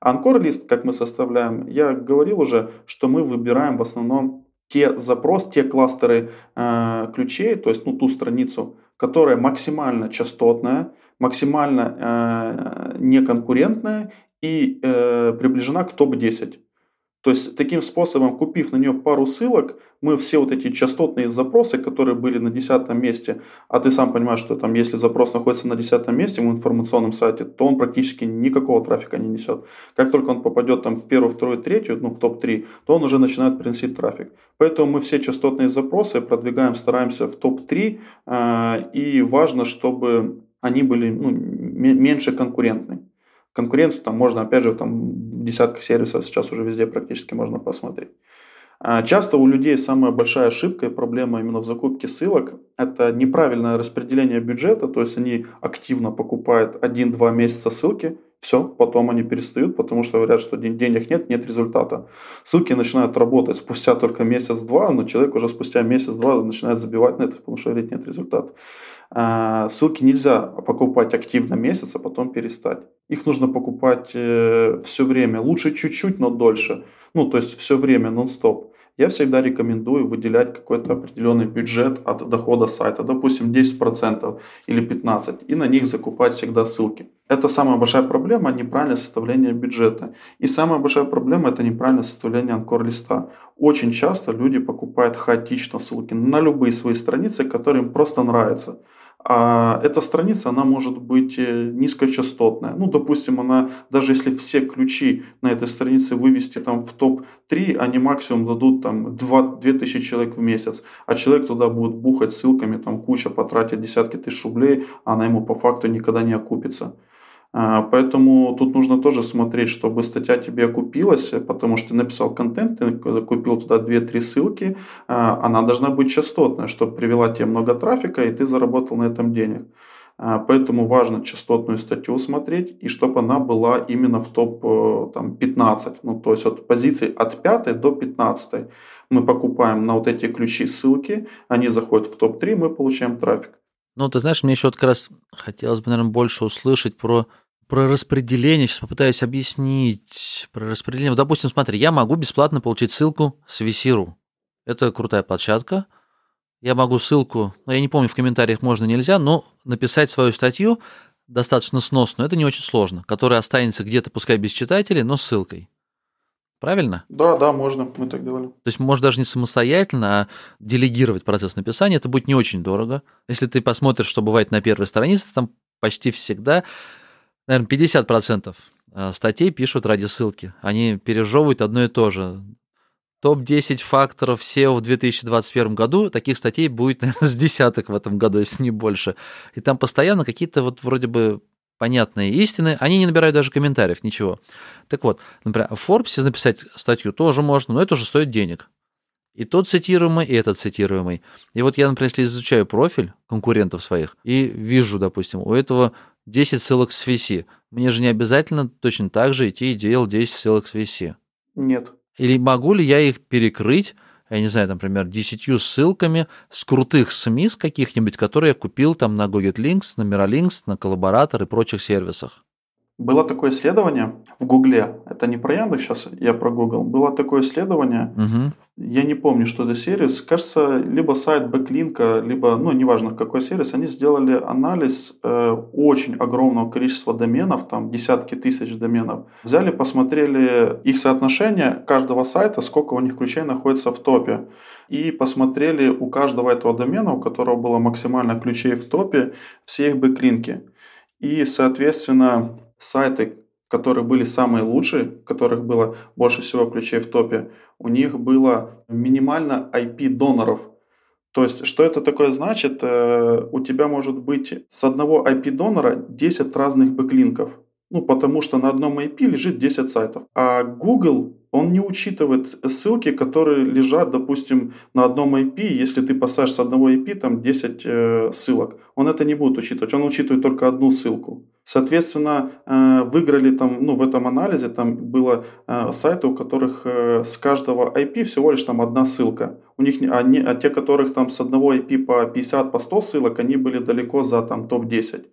Анкор-лист, как мы составляем, я говорил уже, что мы выбираем в основном те запрос, те кластеры э, ключей, то есть ну, ту страницу, которая максимально частотная, максимально э, неконкурентная и э, приближена к топ-10. То есть таким способом, купив на нее пару ссылок, мы все вот эти частотные запросы, которые были на десятом месте, а ты сам понимаешь, что там если запрос находится на десятом месте в информационном сайте, то он практически никакого трафика не несет. Как только он попадет там в первую, вторую, третью, ну в топ-3, то он уже начинает приносить трафик. Поэтому мы все частотные запросы продвигаем, стараемся в топ-3, э, и важно, чтобы они были ну, меньше конкурентны. Конкуренцию там можно, опять же, там десятка сервисов сейчас уже везде практически можно посмотреть. А, часто у людей самая большая ошибка и проблема именно в закупке ссылок – это неправильное распределение бюджета, то есть они активно покупают 1-2 месяца ссылки, все, потом они перестают, потому что говорят, что денег нет, нет результата. Ссылки начинают работать спустя только месяц-два, но человек уже спустя месяц-два начинает забивать на это, потому что говорит, нет результата. А, ссылки нельзя покупать активно месяц, а потом перестать. Их нужно покупать э, все время, лучше чуть-чуть, но дольше. Ну, то есть все время, нон-стоп я всегда рекомендую выделять какой-то определенный бюджет от дохода сайта, допустим, 10% или 15%, и на них закупать всегда ссылки. Это самая большая проблема – неправильное составление бюджета. И самая большая проблема – это неправильное составление анкор-листа. Очень часто люди покупают хаотично ссылки на любые свои страницы, которые им просто нравятся. А эта страница, она может быть э, низкочастотная. Ну, допустим, она, даже если все ключи на этой странице вывести там в топ-3, они максимум дадут там 2, 2000 человек в месяц. А человек туда будет бухать ссылками, там куча потратит десятки тысяч рублей, а она ему по факту никогда не окупится. А, поэтому тут нужно тоже смотреть, чтобы статья тебе окупилась, потому что ты написал контент, ты купил туда 2-3 ссылки, а, она должна быть частотная, чтобы привела тебе много трафика, и ты заработал на этом денег. А, поэтому важно частотную статью смотреть, и чтобы она была именно в топ-15, э, ну, то есть от позиций от 5 до 15. Мы покупаем на вот эти ключи ссылки, они заходят в топ-3, мы получаем трафик. Ну, ты знаешь, мне еще вот как раз хотелось бы, наверное, больше услышать про про распределение, сейчас попытаюсь объяснить. Про распределение. Вот, допустим, смотри, я могу бесплатно получить ссылку с VC.ru. Это крутая площадка. Я могу ссылку, ну, я не помню, в комментариях можно, нельзя, но написать свою статью достаточно сносную, это не очень сложно, которая останется где-то, пускай без читателей, но ссылкой. Правильно? Да, да, можно, мы так делали. То есть, может, даже не самостоятельно, а делегировать процесс написания, это будет не очень дорого. Если ты посмотришь, что бывает на первой странице, там почти всегда наверное, 50% э, статей пишут ради ссылки. Они пережевывают одно и то же. Топ-10 факторов SEO в 2021 году, таких статей будет, *laughs* наверное, с десяток в этом году, если не больше. И там постоянно какие-то вот вроде бы понятные истины, они не набирают даже комментариев, ничего. Так вот, например, в Forbes написать статью тоже можно, но это уже стоит денег. И тот цитируемый, и этот цитируемый. И вот я, например, если изучаю профиль конкурентов своих и вижу, допустим, у этого 10 ссылок с VC. Мне же не обязательно точно так же идти и делать 10 ссылок с VC. Нет. Или могу ли я их перекрыть, я не знаю, например, 10 ссылками с крутых СМИ с каких-нибудь, которые я купил там на Links, на Miralinks, на Collaborator и прочих сервисах? Было такое исследование в Гугле. Это не про Яндекс, сейчас я про Google. Было такое исследование. Угу. Я не помню, что за сервис. Кажется, либо сайт Backlinko, либо, ну, неважно какой сервис. Они сделали анализ э, очень огромного количества доменов, там десятки тысяч доменов. Взяли, посмотрели их соотношение каждого сайта, сколько у них ключей находится в топе. И посмотрели у каждого этого домена, у которого было максимально ключей в топе, все их бэклинки. И, соответственно, сайты, которые были самые лучшие, которых было больше всего ключей в топе, у них было минимально IP доноров. То есть, что это такое значит? Э, у тебя может быть с одного IP донора 10 разных бэклинков. Ну, потому что на одном IP лежит 10 сайтов. А Google он не учитывает ссылки, которые лежат, допустим, на одном IP. Если ты поставишь с одного IP там 10 э, ссылок, он это не будет учитывать. Он учитывает только одну ссылку. Соответственно, э, выиграли там, ну, в этом анализе там было э, сайты, у которых э, с каждого IP всего лишь там одна ссылка. У них, они, а те, которых там с одного IP по 50, по 100 ссылок, они были далеко за там топ-10.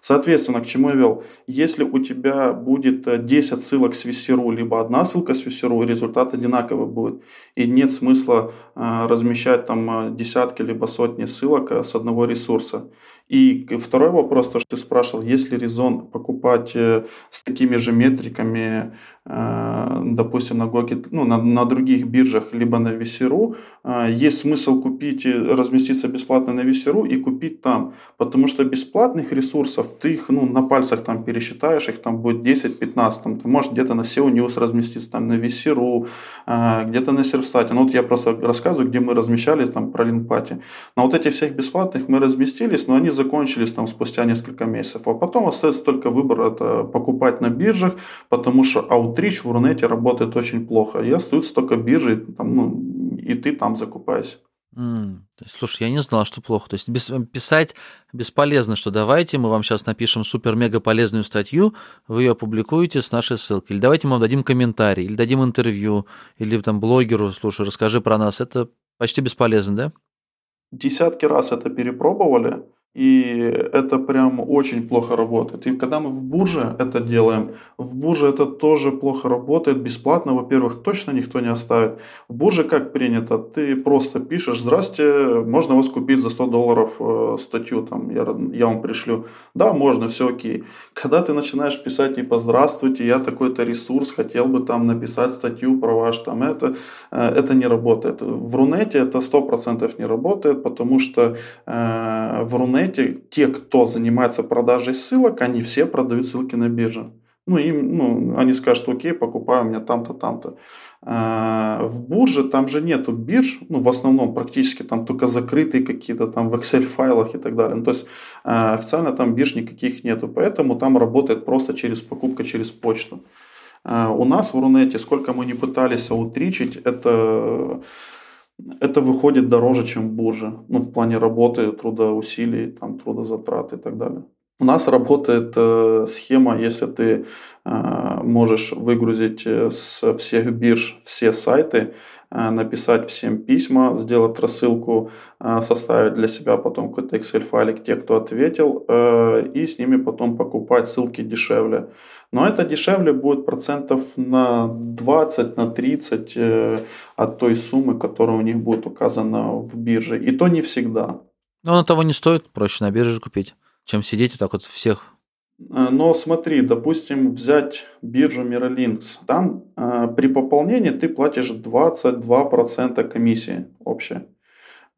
Соответственно, к чему я вел? Если у тебя будет 10 э, ссылок с VC.ru, либо одна ссылка с VC.ru, результат одинаковый будет. И нет смысла э, размещать там э, десятки либо сотни ссылок с одного ресурса. И второй вопрос, то, что ты спрашивал, есть ли резон покупать э, с такими же метриками э, допустим, на Гоке, ну, на, на других биржах, либо на Весеру, э, есть смысл купить, разместиться бесплатно на Весеру и купить там. Потому что бесплатных ресурсов, ты их ну, на пальцах там пересчитаешь, их там будет 10-15, там, ты можешь где-то на SEO News разместиться, там, на Весеру, где-то на Сервстате. Ну, вот я просто рассказываю, где мы размещали там про линкпати. На вот этих всех бесплатных мы разместились, но они закончились там спустя несколько месяцев. А потом остается только выбор это покупать на биржах, потому что Outreach в Рунете работает очень плохо. И остаются только биржи, там, ну, и ты там закупаешься. Mm. Слушай, я не знал, что плохо. То есть без, писать бесполезно, что давайте мы вам сейчас напишем супер-мега полезную статью, вы ее опубликуете с нашей ссылкой. Или давайте мы вам дадим комментарий, или дадим интервью, или там блогеру, слушай, расскажи про нас. Это почти бесполезно, да? Десятки раз это перепробовали, и это прям очень плохо работает. И когда мы в бурже это делаем, в бурже это тоже плохо работает. Бесплатно, во-первых, точно никто не оставит. В бурже как принято? Ты просто пишешь, здрасте, можно вас купить за 100 долларов э, статью, там, я, я вам пришлю. Да, можно, все окей. Когда ты начинаешь писать, типа, здравствуйте, я такой-то ресурс, хотел бы там написать статью про ваш там это, э, это не работает. В Рунете это 100% не работает, потому что э, в Рунете интернете те, кто занимается продажей ссылок, они все продают ссылки на бирже. Ну, им, ну, они скажут, окей, покупаю у меня там-то, там-то. А, в бурже там же нету бирж, ну, в основном практически там только закрытые какие-то там в Excel файлах и так далее. Ну, то есть а, официально там бирж никаких нету, поэтому там работает просто через покупка через почту. А, у нас в Рунете, сколько мы не пытались аутричить, это это выходит дороже, чем бурже. Ну, в плане работы, трудоусилий, там, трудозатрат и так далее. У нас работает э, схема, если ты э, можешь выгрузить э, с всех бирж все сайты, э, написать всем письма, сделать рассылку, э, составить для себя потом какой-то Excel файлик, те, кто ответил, э, и с ними потом покупать ссылки дешевле. Но это дешевле будет процентов на 20, на 30 э, от той суммы, которая у них будет указана в бирже. И то не всегда. Но оно того не стоит, проще на бирже купить, чем сидеть вот так вот всех э, но смотри, допустим, взять биржу Miralinx. Там э, при пополнении ты платишь 22% комиссии общей.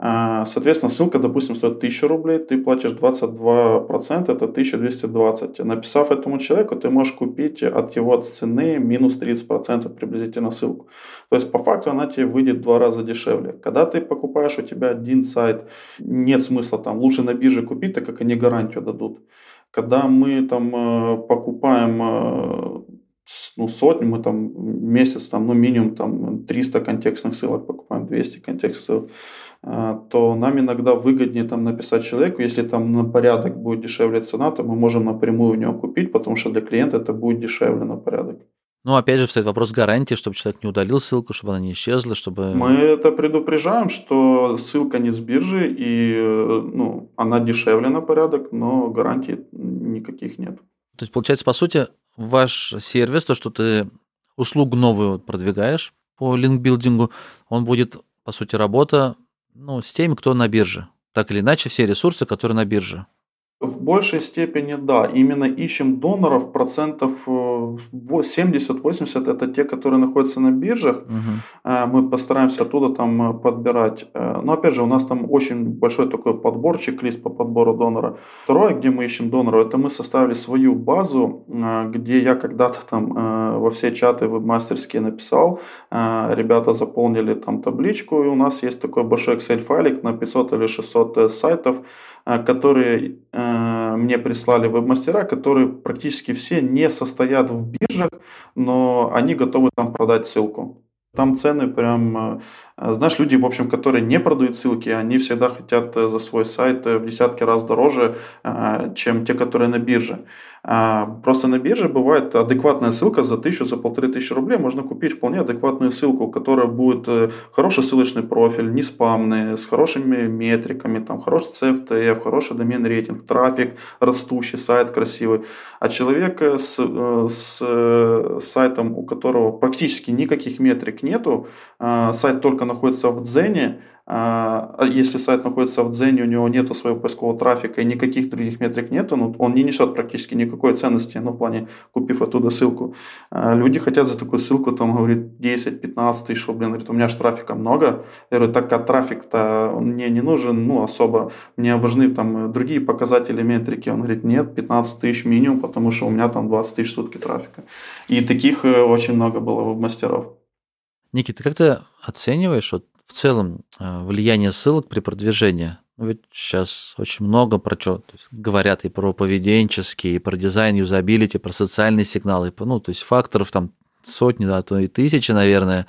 А, соответственно, ссылка, допустим, стоит 1000 рублей, ты платишь 22%, это 1220. Написав этому человеку, ты можешь купить от его цены минус 30% приблизительно ссылку. То есть, по факту, она тебе выйдет в два раза дешевле. Когда ты покупаешь, у тебя один сайт, нет смысла там, лучше на бирже купить, так как они гарантию дадут. Когда мы там э, покупаем э, ну, сотни, мы там месяц, там, ну, минимум там 300 контекстных ссылок покупаем, 200 контекстных ссылок а, то нам иногда выгоднее там написать человеку, если там на порядок будет дешевле цена, то мы можем напрямую у него купить, потому что для клиента это будет дешевле на порядок. Ну, опять же, встает вопрос гарантии, чтобы человек не удалил ссылку, чтобы она не исчезла, чтобы... Мы это предупреждаем, что ссылка не с биржи, и ну, она дешевле на порядок, но гарантий никаких нет. То есть, получается, по сути, ваш сервис, то, что ты услугу новую продвигаешь по линкбилдингу, он будет, по сути, работа ну, с теми, кто на бирже. Так или иначе, все ресурсы, которые на бирже. В большей степени да. Именно ищем доноров процентов 70-80 э, это те, которые находятся на биржах. Угу. Мы постараемся оттуда там э, подбирать. Но опять же, у нас там очень большой такой подбор, чек-лист по подбору донора. Второе, где мы ищем доноров, это мы составили свою базу, где я когда-то там во все чаты вебмастерские написал. Ребята заполнили там табличку, и у нас есть такой большой Excel файлик на 500 или 600 сайтов, которые мне прислали веб-мастера, которые практически все не состоят в биржах, но они готовы там продать ссылку. Там цены прям, э, знаешь, люди, в общем, которые не продают ссылки, они всегда хотят э, за свой сайт э, в десятки раз дороже, чем те, которые на бирже. А, просто на бирже бывает адекватная ссылка за тысячу, за полторы тысячи рублей. Можно купить вполне адекватную ссылку, которая будет э, хороший ссылочный профиль, не спамный, с хорошими метриками, там, хороший CFTF, хороший домен рейтинг, трафик растущий, сайт красивый. А человек с, с сайтом, у которого практически никаких метрик нету, сайт только находится в Дзене, а, а если сайт находится в Дзене, у него нету своего поискового трафика и никаких других метрик нету, ну, он не несет практически никакой ценности, ну, в плане, купив оттуда ссылку. А, люди хотят за такую ссылку, там, говорит, 10-15 тысяч он говорит, у меня же трафика много. Я говорю, так как трафик-то мне не нужен, ну, особо, мне важны там другие показатели метрики. Он говорит, нет, 15 тысяч минимум, потому что у меня там 20 тысяч в сутки трафика. И таких э, очень много было веб-мастеров. Никита, ты оцениваешь вот в целом э, влияние ссылок при продвижении? Ну, ведь сейчас очень много про что то есть говорят и про поведенческие, и про дизайн юзабилити, про социальные сигналы, ну, то есть факторов там сотни, да, то и тысячи, наверное,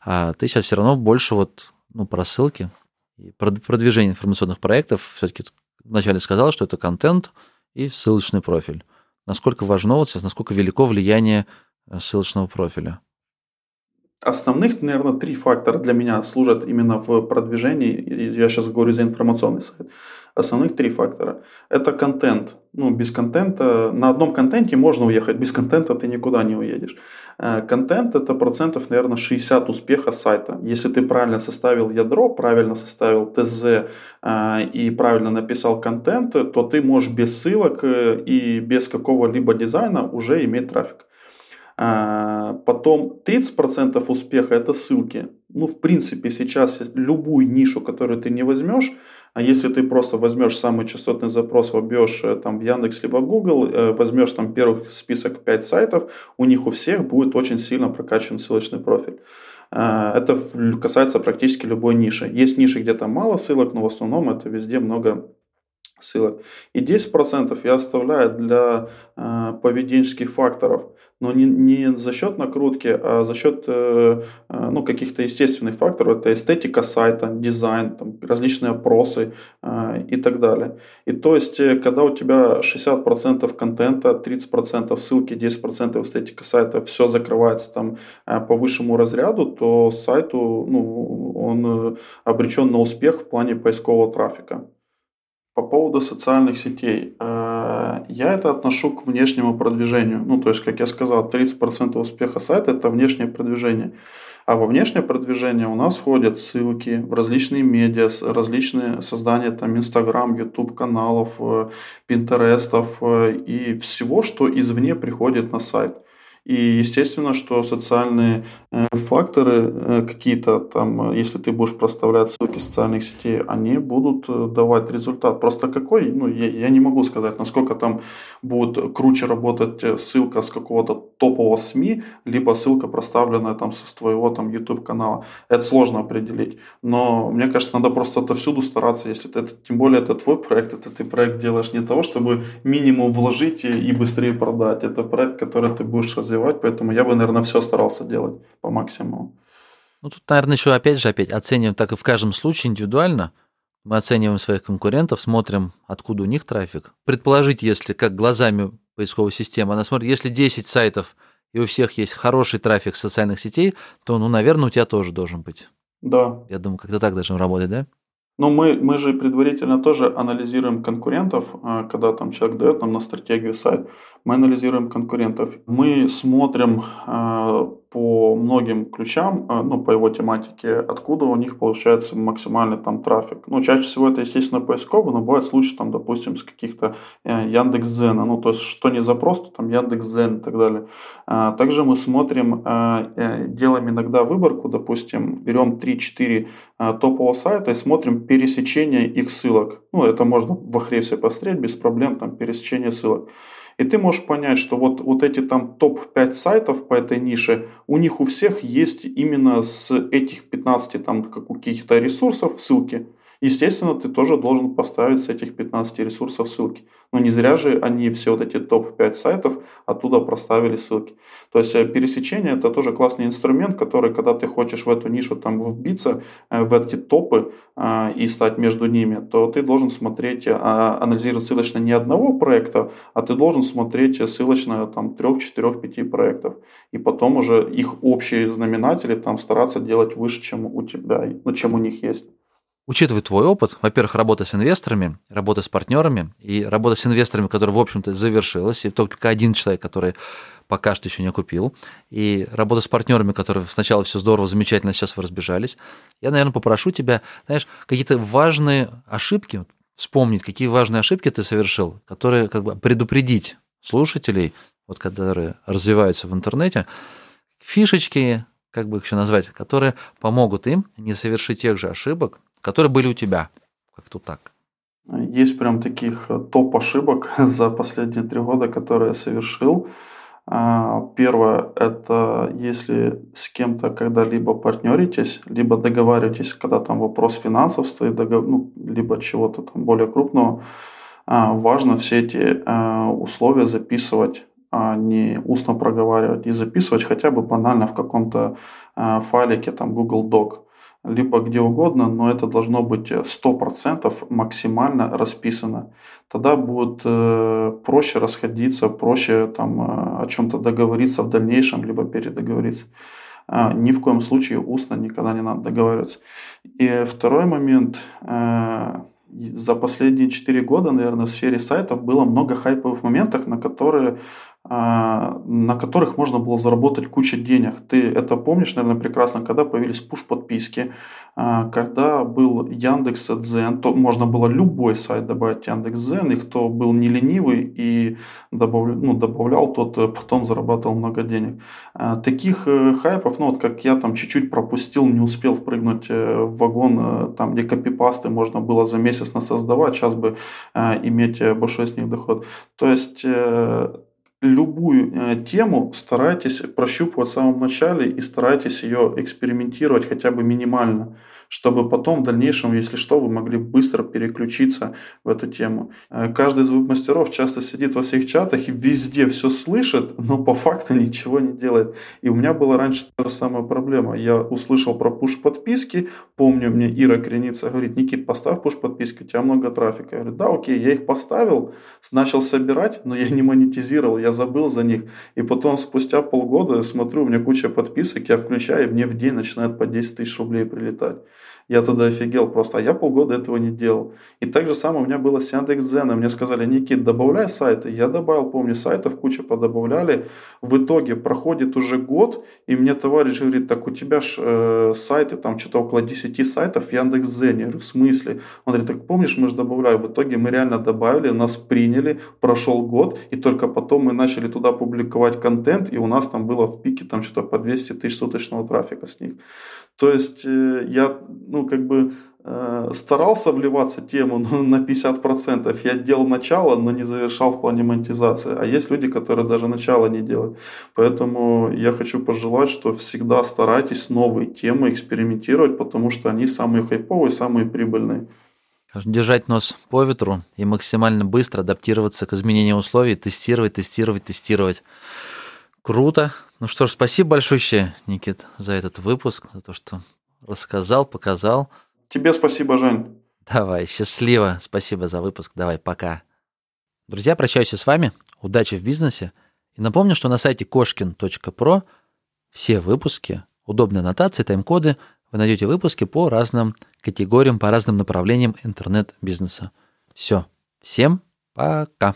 а ты сейчас все равно больше вот, ну, про ссылки и продвижение информационных проектов все-таки вначале сказал, что это контент и ссылочный профиль. Насколько важно вот сейчас, насколько велико влияние э, ссылочного профиля? Основных, наверное, три фактора для меня служат именно в продвижении. Я сейчас говорю за информационный сайт. Основных три фактора. Это контент. Ну, без контента, на одном контенте можно уехать, без контента ты никуда не уедешь. Э, контент это процентов, наверное, 60 успеха сайта. Если ты правильно составил ядро, правильно составил ТЗ э, и правильно написал контент, то ты можешь без ссылок э, и без какого-либо дизайна уже иметь трафик. А, потом 30% успеха это ссылки. Ну, в принципе, сейчас любую нишу, которую ты не возьмешь, а если ты просто возьмешь самый частотный запрос, вобьешь э, там в Яндекс либо Google, э, возьмешь там первых список 5 сайтов, у них у всех будет очень сильно прокачан ссылочный профиль. А, это касается практически любой ниши. Есть ниши, где там мало ссылок, но в основном это везде много ссылок. И 10% я оставляю для э, поведенческих факторов, но не, не за счет накрутки, а за счет э, э, ну, каких-то естественных факторов. Это эстетика сайта, дизайн, там, различные опросы э, и так далее. И то есть, э, когда у тебя 60% контента, 30% ссылки, 10% эстетика сайта, все закрывается там э, по высшему разряду, то сайту ну, он э, обречен на успех в плане поискового трафика. По поводу социальных сетей. Э, я это отношу к внешнему продвижению. Ну, то есть, как я сказал, 30% успеха сайта – это внешнее продвижение. А во внешнее продвижение у нас входят ссылки в различные медиа, различные создания там Инстаграм, Ютуб каналов, Пинтерестов э, и всего, что извне приходит на сайт. И естественно, что социальные э, факторы э, какие-то там, э, если ты будешь проставлять ссылки социальных сетей, они будут давать результат. Просто какой, ну, я, я не могу сказать, насколько там будет круче работать ссылка с какого-то топового СМИ, либо ссылка проставленная там с твоего там YouTube канала. Это сложно определить. Но мне кажется, надо просто отовсюду стараться, если ты, тем более это твой проект, это ты проект делаешь не того, чтобы минимум вложить и быстрее продать. Это проект, который ты будешь развивать развивать, поэтому я бы, наверное, все старался делать по максимуму. Ну, тут, наверное, еще опять же, опять оцениваем так и в каждом случае индивидуально. Мы оцениваем своих конкурентов, смотрим, откуда у них трафик. Предположить, если как глазами поисковой системы, она смотрит, если 10 сайтов и у всех есть хороший трафик социальных сетей, то, ну, наверное, у тебя тоже должен быть. Да. Я думаю, как-то так должен работать, да? Но мы, мы же предварительно тоже анализируем конкурентов, а, когда там человек дает нам на стратегию сайт, мы анализируем конкурентов. Мы смотрим а, по многим ключам, а, ну, по его тематике, откуда у них получается максимальный там трафик. Ну, чаще всего это, естественно, поисково, но бывают случаи, там, допустим, с каких-то э, Яндекс.Зена, ну, то есть, что не запрос, то там Яндекс.Зен и так далее. А, также мы смотрим, а, э, делаем иногда выборку, допустим, берем 3-4 топового сайта и смотрим пересечение их ссылок. Ну, это можно в Ахревсе посмотреть без проблем, там, пересечение ссылок. И ты можешь понять, что вот, вот эти там топ-5 сайтов по этой нише, у них у всех есть именно с этих 15 там каких-то ресурсов ссылки. Естественно, ты тоже должен поставить с этих 15 ресурсов ссылки. Но не зря же они все вот эти топ-5 сайтов оттуда проставили ссылки. То есть э, пересечение это тоже классный инструмент, который, когда ты хочешь в эту нишу там вбиться, э, в эти топы э, и стать между ними, то ты должен смотреть, а, анализировать ссылочно не одного проекта, а ты должен смотреть ссылочно там 3, 4, 5 проектов. И потом уже их общие знаменатели там стараться делать выше, чем у тебя, ну, чем у них есть. Учитывая твой опыт, во-первых, работа с инвесторами, работа с партнерами и работа с инвесторами, которая, в общем-то, завершилась, и только один человек, который пока что еще не купил, и работа с партнерами, которые сначала все здорово, замечательно, сейчас вы разбежались, я, наверное, попрошу тебя, знаешь, какие-то важные ошибки, вспомнить, какие важные ошибки ты совершил, которые как бы предупредить слушателей, вот которые развиваются в интернете, фишечки, как бы их еще назвать, которые помогут им не совершить тех же ошибок, которые были у тебя. Как-то так. Есть прям таких э, топ ошибок *laughs* за последние три года, которые я совершил. А, первое – это если с кем-то когда-либо партнеритесь, либо договариваетесь, когда там вопрос финансов стоит, ну, либо чего-то там более крупного, а, важно все эти а, условия записывать а не устно проговаривать и записывать хотя бы банально в каком-то файлике, там Google Doc либо где угодно, но это должно быть 100% максимально расписано. Тогда будет э, проще расходиться, проще там, э, о чем-то договориться в дальнейшем, либо передоговориться. Э, ни в коем случае устно никогда не надо договариваться. И второй момент. Э, за последние 4 года, наверное, в сфере сайтов было много хайповых моментов, на которые а, на которых можно было заработать кучу денег. Ты это помнишь, наверное, прекрасно, когда появились пуш-подписки, а, когда был Яндекс Дзен, то можно было любой сайт добавить Яндекс Дзен, и кто был не ленивый и добавлял, ну, добавлял, тот э, потом зарабатывал много денег. А, таких э, хайпов, ну вот как я там чуть-чуть пропустил, не успел впрыгнуть э, в вагон, там где копипасты можно было за месяц насоздавать, сейчас бы иметь большой с них доход. То есть любую э, тему старайтесь прощупывать в самом начале и старайтесь ее экспериментировать хотя бы минимально чтобы потом в дальнейшем, если что, вы могли быстро переключиться в эту тему. Э, каждый из веб-мастеров часто сидит во всех чатах и везде все слышит, но по факту ничего не делает. И у меня была раньше та же самая проблема. Я услышал про пуш-подписки, помню, мне Ира Креница говорит, Никит, поставь пуш-подписки, у тебя много трафика. Я говорю, да, окей, я их поставил, начал собирать, но я не монетизировал, я забыл за них. И потом спустя полгода смотрю, у меня куча подписок, я включаю, и мне в день начинает по 10 тысяч рублей прилетать. Я тогда офигел просто, а я полгода этого не делал. И так же самое у меня было с Яндекс.Дзеном. Мне сказали, Никит, добавляй сайты. Я добавил, помню, сайтов куча подобавляли. В итоге проходит уже год, и мне товарищ говорит, так у тебя ж э, сайты, там что-то около 10 сайтов в Яндекс.Дзене. Я говорю, в смысле? Он говорит, так помнишь, мы же добавляли. В итоге мы реально добавили, нас приняли, прошел год, и только потом мы начали туда публиковать контент, и у нас там было в пике там что-то по 200 тысяч суточного трафика с них. То есть э, я, ну, как бы э, старался вливаться тему *laughs* на 50%. Я делал начало, но не завершал в плане монетизации. А есть люди, которые даже начало не делают. Поэтому я хочу пожелать, что всегда старайтесь новые темы экспериментировать, потому что они самые хайповые, самые прибыльные. Держать нос по ветру и максимально быстро адаптироваться к изменениям условий, тестировать, тестировать, тестировать. Круто. Ну что ж, спасибо большое, Никит, за этот выпуск, за то, что рассказал, показал. Тебе спасибо, Жень. Давай, счастливо. Спасибо за выпуск. Давай, пока. Друзья, прощаюсь с вами. Удачи в бизнесе. И напомню, что на сайте кошкин.про все выпуски, удобные аннотации, тайм-коды, вы найдете выпуски по разным категориям, по разным направлениям интернет-бизнеса. Все. Всем пока.